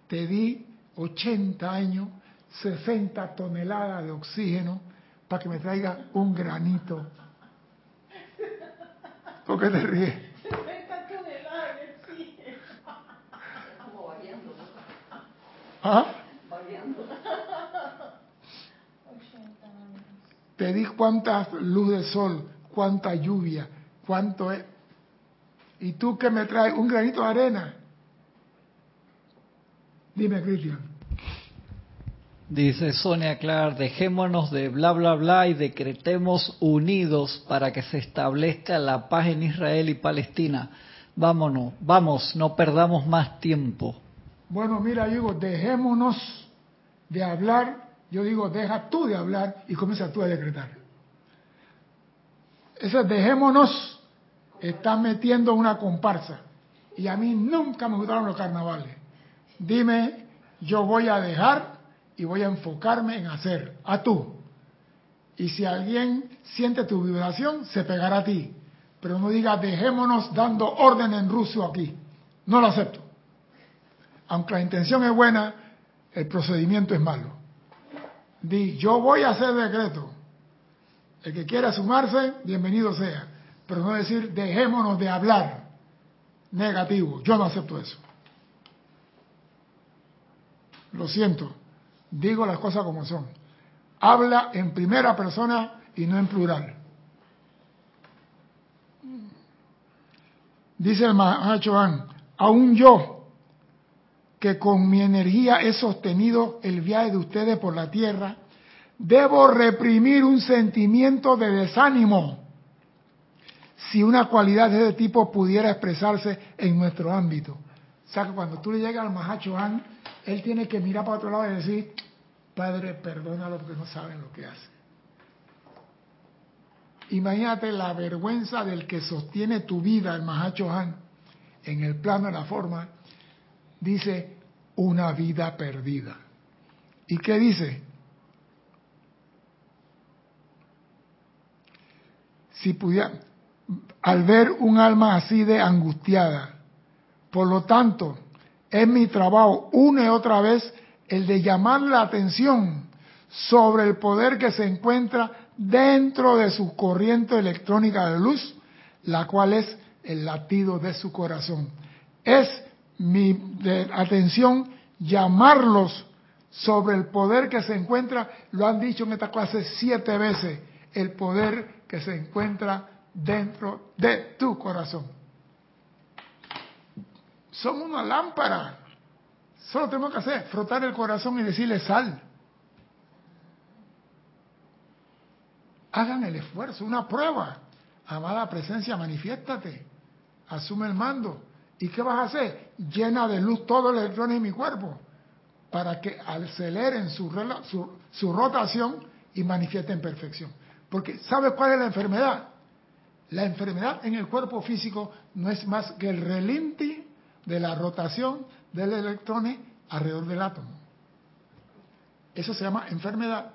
Speaker 1: Te di 80 años, 60 toneladas de oxígeno para que me traiga un granito. ¿Por qué te ríes? ¿Ah? Te di cuánta luz de sol, cuánta lluvia, cuánto es. ¿Y tú que me traes? Un granito de arena. Dime, Cristian.
Speaker 5: Dice Sonia Clark, dejémonos de bla bla bla y decretemos unidos para que se establezca la paz en Israel y Palestina. Vámonos, vamos, no perdamos más tiempo.
Speaker 1: Bueno, mira, digo, dejémonos de hablar. Yo digo, deja tú de hablar y comienza tú a decretar. Ese dejémonos está metiendo una comparsa. Y a mí nunca me gustaron los carnavales. Dime, yo voy a dejar y voy a enfocarme en hacer. A tú. Y si alguien siente tu vibración, se pegará a ti. Pero no diga, dejémonos dando orden en ruso aquí. No lo acepto. Aunque la intención es buena, el procedimiento es malo. Di, yo voy a hacer decreto. El que quiera sumarse, bienvenido sea. Pero no decir, dejémonos de hablar negativo. Yo no acepto eso. Lo siento. Digo las cosas como son. Habla en primera persona y no en plural. Dice el Mahachohan, aún yo, que con mi energía he sostenido el viaje de ustedes por la tierra, debo reprimir un sentimiento de desánimo si una cualidad de ese tipo pudiera expresarse en nuestro ámbito. O sea que cuando tú le llegas al Mahachohan, él tiene que mirar para otro lado y decir, Padre, perdónalo porque no saben lo que hacen. Imagínate la vergüenza del que sostiene tu vida, el Mahachohan, en el plano de la forma, dice una vida perdida. ¿Y qué dice? Si pudiera, al ver un alma así de angustiada, por lo tanto, es mi trabajo una y otra vez el de llamar la atención sobre el poder que se encuentra dentro de su corriente electrónica de luz, la cual es el latido de su corazón. Es mi atención llamarlos sobre el poder que se encuentra, lo han dicho en esta clase siete veces, el poder que se encuentra dentro de tu corazón. Son una lámpara. Solo tenemos que hacer, frotar el corazón y decirle sal. Hagan el esfuerzo, una prueba. Amada presencia, manifiéstate. Asume el mando. ¿Y qué vas a hacer? Llena de luz todos los electrones en mi cuerpo para que aceleren su, su, su rotación y manifiesten perfección. Porque ¿sabes cuál es la enfermedad? La enfermedad en el cuerpo físico no es más que el relinti de la rotación del electrones alrededor del átomo. Eso se llama enfermedad.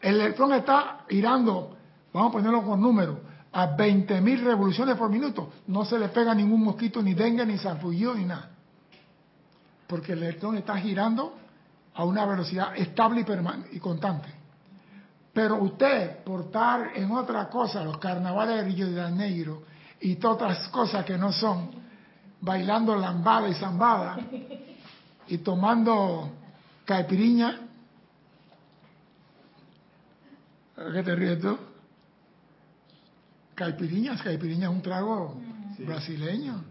Speaker 1: El electrón está girando, vamos a ponerlo con números, a 20.000 revoluciones por minuto. No se le pega ningún mosquito, ni dengue, ni sarpullido, ni nada. Porque el electrón está girando a una velocidad estable y, y constante. Pero usted, por estar en otra cosa, los carnavales de Río de Janeiro y todas otras cosas que no son, bailando lambada y zambada y tomando caipiriña, ¿qué te ríes tú? Caipiriñas, caipiriña es un trago sí. brasileño.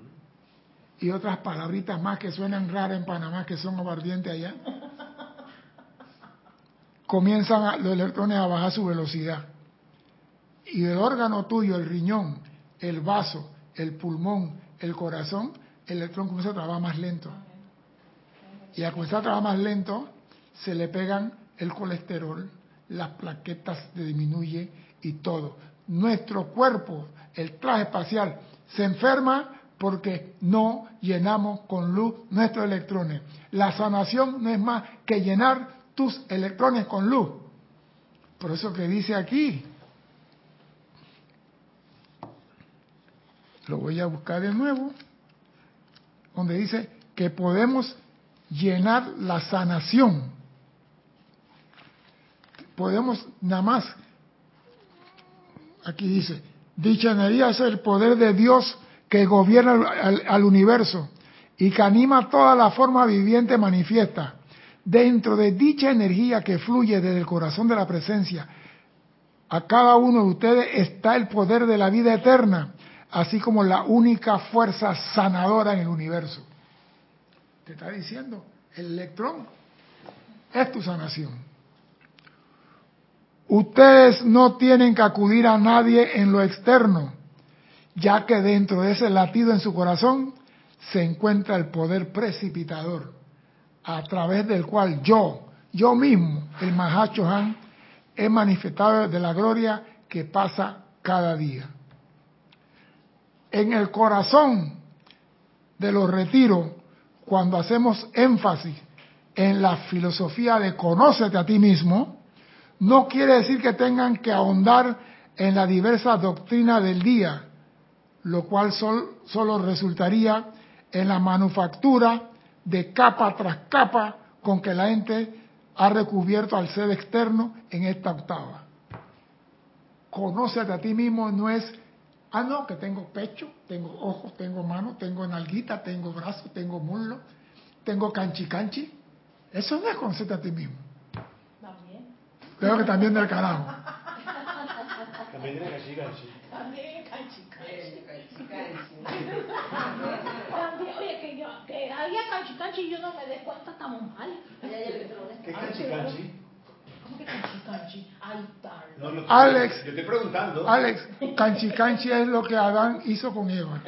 Speaker 1: Y otras palabritas más que suenan raras en Panamá, que son aguardientes allá. Comienzan a, los electrones a bajar su velocidad. Y el órgano tuyo, el riñón, el vaso, el pulmón, el corazón, el electrón comienza a trabajar más lento. Y al comenzar a trabajar más lento, se le pegan el colesterol, las plaquetas se disminuye y todo. Nuestro cuerpo, el traje espacial, se enferma porque no llenamos con luz nuestros electrones. La sanación no es más que llenar tus electrones con luz. Por eso que dice aquí, lo voy a buscar de nuevo, donde dice que podemos llenar la sanación. Podemos nada más, aquí dice, dicha energía es el poder de Dios que gobierna al, al universo y que anima toda la forma viviente manifiesta. Dentro de dicha energía que fluye desde el corazón de la presencia, a cada uno de ustedes está el poder de la vida eterna, así como la única fuerza sanadora en el universo. Te está diciendo, el electrón es tu sanación. Ustedes no tienen que acudir a nadie en lo externo, ya que dentro de ese latido en su corazón se encuentra el poder precipitador, a través del cual yo, yo mismo, el Mahacho Han, he manifestado de la gloria que pasa cada día. En el corazón de los retiros, cuando hacemos énfasis en la filosofía de conócete a ti mismo, no quiere decir que tengan que ahondar en la diversa doctrina del día, lo cual sol, solo resultaría en la manufactura de capa tras capa con que la gente ha recubierto al ser externo en esta octava. Conócete a ti mismo no es, ah, no, que tengo pecho, tengo ojos, tengo manos, tengo nalguita, tengo brazos, tengo muslo, tengo canchi canchi. Eso no es conocerte a ti mismo.
Speaker 2: También.
Speaker 1: Creo que también del carajo.
Speaker 4: También tiene cachi cachi.
Speaker 2: También canchi También, oye, que yo, que había canchi canchi y yo no me des cuenta, estamos mal.
Speaker 4: ¿Qué es cachi cachi?
Speaker 2: ¿Cómo que canchi canchi? Ahí está.
Speaker 4: No, no,
Speaker 1: Alex.
Speaker 4: Yo estoy preguntando.
Speaker 1: Alex, canchi canchi es lo que Adán hizo con Eva.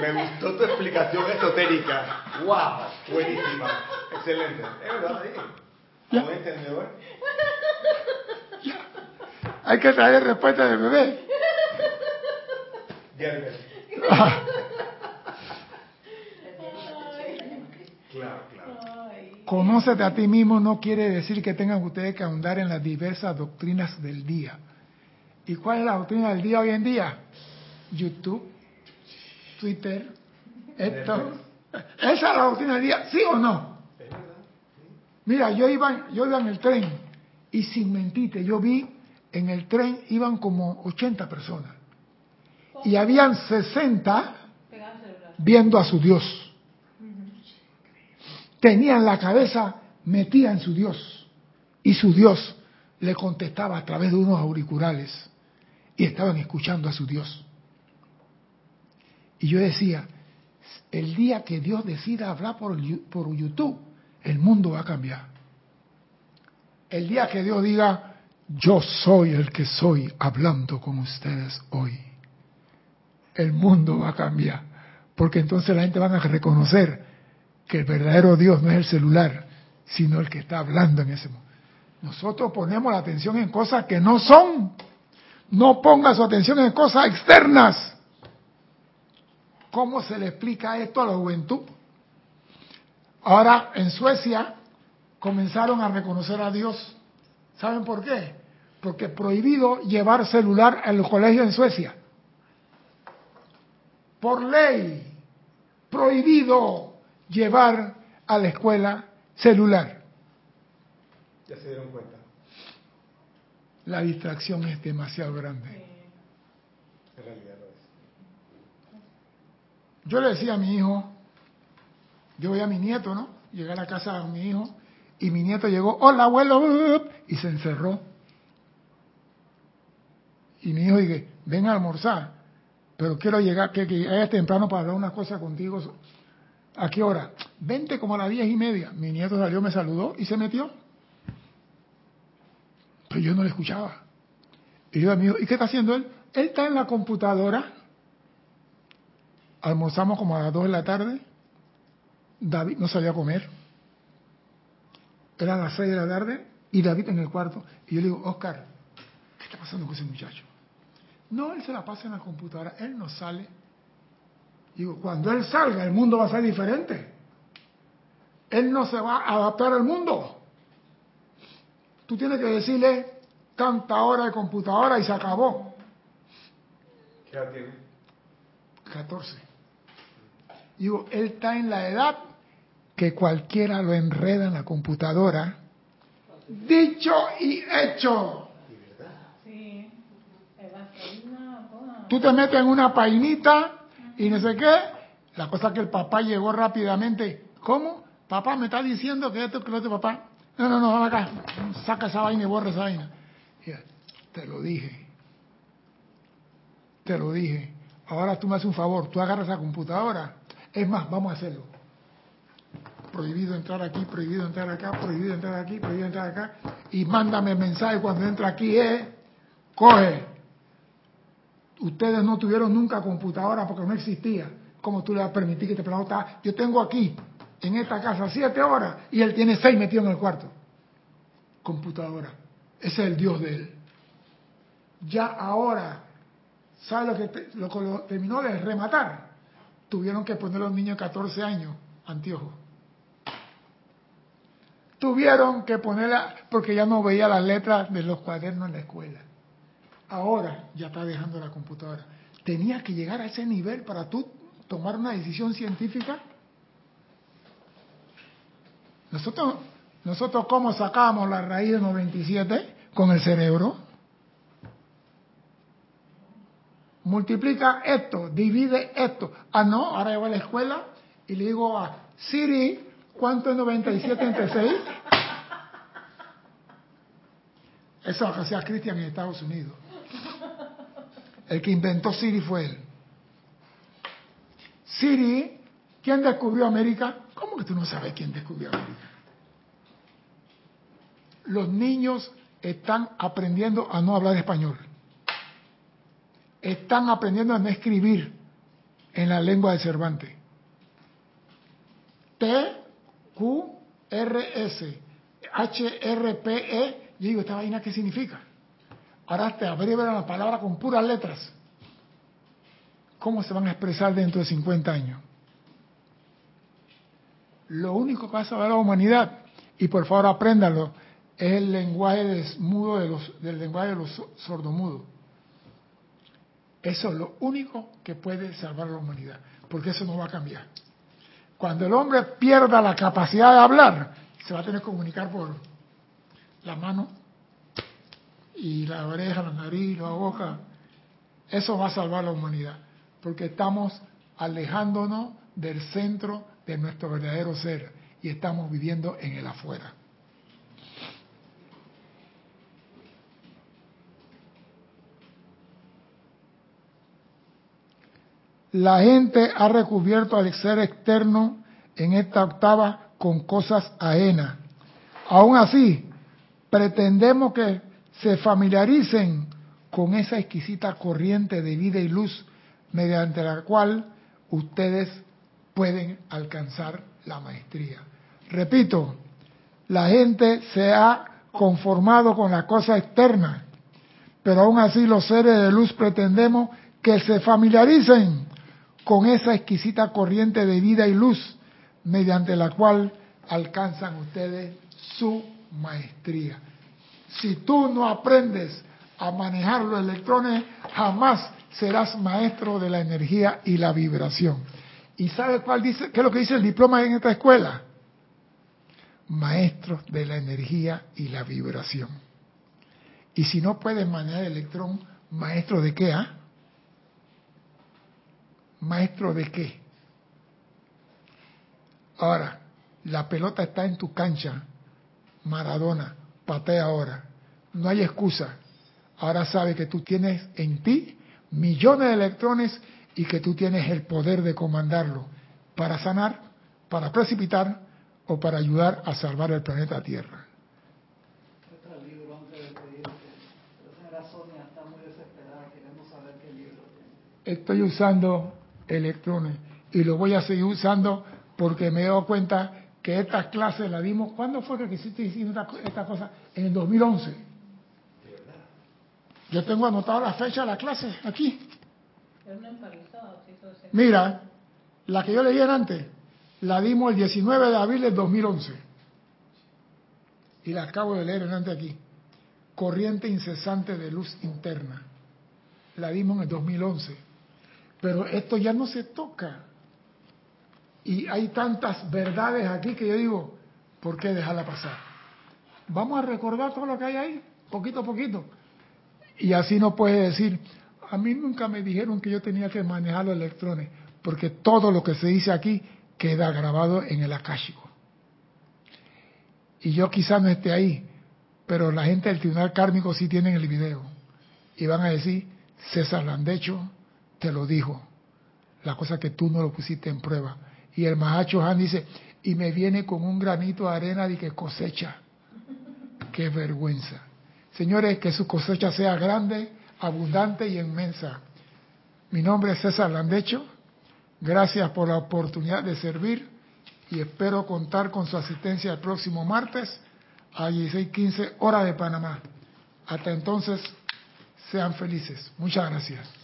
Speaker 4: Me gustó tu explicación esotérica. ¡Wow! Buenísima. Excelente. Es verdad, sí. Buen entendedor. [laughs]
Speaker 1: Hay que traer respuesta del bebé. Ah,
Speaker 4: Claro, claro.
Speaker 1: Conócete a ti mismo no quiere decir que tengan ustedes que ahondar en las diversas doctrinas del día. ¿Y cuál es la doctrina del día hoy en día? YouTube, Twitter, esto. Esa es la doctrina del día, ¿sí o no? Mira, yo iba, yo iba en el tren y sin mentirte, yo vi en el tren iban como 80 personas y habían 60
Speaker 2: pegado al celular.
Speaker 1: viendo a su Dios. Tenían la cabeza metida en su Dios y su Dios le contestaba a través de unos auriculares y estaban escuchando a su Dios. Y yo decía, el día que Dios decida hablar por, por YouTube, el mundo va a cambiar. El día que Dios diga, yo soy el que soy hablando con ustedes hoy el mundo va a cambiar. Porque entonces la gente van a reconocer que el verdadero Dios no es el celular, sino el que está hablando en ese momento. Nosotros ponemos la atención en cosas que no son. No ponga su atención en cosas externas. ¿Cómo se le explica esto a la juventud? Ahora en Suecia comenzaron a reconocer a Dios. ¿Saben por qué? Porque prohibido llevar celular al colegio en Suecia por ley prohibido llevar a la escuela celular.
Speaker 4: Ya se dieron cuenta.
Speaker 1: La distracción es demasiado grande.
Speaker 4: En realidad lo es.
Speaker 1: Yo le decía a mi hijo, yo voy a mi nieto, ¿no? Llegué a la casa de mi hijo y mi nieto llegó, hola abuelo, y se encerró. Y mi hijo dije, ven a almorzar, pero quiero llegar, que, que temprano para hablar unas cosas contigo. ¿A qué hora? Vente como a las diez y media. Mi nieto salió, me saludó y se metió. Pero yo no le escuchaba. Y yo a mi hijo, ¿y qué está haciendo él? Él está en la computadora. Almorzamos como a las dos de la tarde. David no salió a comer. Eran las seis de la tarde y David en el cuarto. Y yo le digo, Oscar, ¿qué está pasando con ese muchacho? No, él se la pasa en la computadora, él no sale. Digo, cuando él salga, el mundo va a ser diferente. Él no se va a adaptar al mundo. Tú tienes que decirle tanta hora de computadora y se acabó.
Speaker 4: ¿Qué edad tiene?
Speaker 1: 14. Digo, él está en la edad que cualquiera lo enreda en la computadora. Dicho y hecho.
Speaker 3: Sí.
Speaker 1: Tú te metes en una painita y no sé qué. La cosa que el papá llegó rápidamente. ¿Cómo? Papá me está diciendo que esto, que lo otro, papá. No, no, no, acá. Saca esa vaina y borra esa vaina. Te lo dije. Te lo dije. Ahora tú me haces un favor. Tú agarras la computadora. Es más, vamos a hacerlo. Prohibido entrar aquí, prohibido entrar acá, prohibido entrar aquí, prohibido entrar acá. Y mándame mensaje cuando entra aquí, eh. Coge. Ustedes no tuvieron nunca computadora porque no existía. ¿Cómo tú le vas a permitir que te preguntas? Yo tengo aquí, en esta casa, siete horas y él tiene seis metidos en el cuarto. Computadora. Ese es el Dios de él. Ya ahora, ¿sabe lo que, te- lo lo terminó de rematar? Tuvieron que poner a los niños de 14 años anteojos. Tuvieron que ponerla porque ya no veía las letras de los cuadernos en la escuela. Ahora ya está dejando la computadora. Tenía que llegar a ese nivel para tú tomar una decisión científica. Nosotros, nosotros ¿cómo sacábamos la raíz de 97? Con el cerebro. Multiplica esto, divide esto. Ah, no, ahora yo voy a la escuela y le digo a Siri, ¿cuánto es 97 entre 6? Eso es lo hacía Cristian en Estados Unidos. El que inventó Siri fue él. Siri, ¿quién descubrió América? ¿Cómo que tú no sabes quién descubrió América? Los niños están aprendiendo a no hablar español. Están aprendiendo a no escribir en la lengua de Cervantes. T, Q, R, S, H, R, P, E. Yo digo, ¿esta vaina qué significa? Ahora te abrevian la palabra con puras letras. ¿Cómo se van a expresar dentro de 50 años? Lo único que va a saber la humanidad, y por favor apréndalo, es el lenguaje des- mudo de los, del lenguaje de los so- sordomudos. Eso es lo único que puede salvar a la humanidad, porque eso no va a cambiar. Cuando el hombre pierda la capacidad de hablar, se va a tener que comunicar por la mano y la oreja, la nariz, la boca. Eso va a salvar a la humanidad, porque estamos alejándonos del centro de nuestro verdadero ser y estamos viviendo en el afuera. La gente ha recubierto al ser externo en esta octava con cosas ajenas. Aún así, pretendemos que se familiaricen con esa exquisita corriente de vida y luz mediante la cual ustedes pueden alcanzar la maestría. Repito, la gente se ha conformado con la cosa externa, pero aún así los seres de luz pretendemos que se familiaricen con esa exquisita corriente de vida y luz mediante la cual alcanzan ustedes su maestría. Si tú no aprendes a manejar los electrones, jamás serás maestro de la energía y la vibración. ¿Y sabe cuál dice, qué es lo que dice el diploma en esta escuela? Maestros de la energía y la vibración. Y si no puedes manejar el electrón, maestro de qué, ah? ¿Maestro de qué? Ahora, la pelota está en tu cancha. Maradona, patea ahora. No hay excusa. Ahora sabe que tú tienes en ti millones de electrones y que tú tienes el poder de comandarlo para sanar, para precipitar o para ayudar a salvar el planeta Tierra. Estoy usando electrones y lo voy a seguir usando porque me he dado cuenta que estas clases las dimos. ¿Cuándo fue que quisiste decir esta, esta cosa? En el 2011. Yo tengo anotada la fecha de la clase aquí. Mira, la que yo leí antes, la dimos el 19 de abril del 2011. Y la acabo de leer antes aquí. Corriente incesante de luz interna. la dimos en el 2011. Pero esto ya no se toca. Y hay tantas verdades aquí que yo digo, ¿por qué dejarla pasar? Vamos a recordar todo lo que hay ahí, poquito a poquito. Y así no puede decir, a mí nunca me dijeron que yo tenía que manejar los electrones, porque todo lo que se dice aquí queda grabado en el akáshico. Y yo quizás no esté ahí, pero la gente del tribunal kármico sí tienen el video. Y van a decir, César Landecho te lo dijo. La cosa que tú no lo pusiste en prueba. Y el Mahacho Han dice, y me viene con un granito de arena de que cosecha. Qué vergüenza. Señores, que su cosecha sea grande, abundante y inmensa. Mi nombre es César Landecho. Gracias por la oportunidad de servir y espero contar con su asistencia el próximo martes a 16:15 hora de Panamá. Hasta entonces, sean felices. Muchas gracias.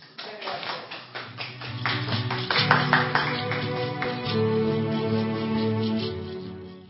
Speaker 1: Thank you.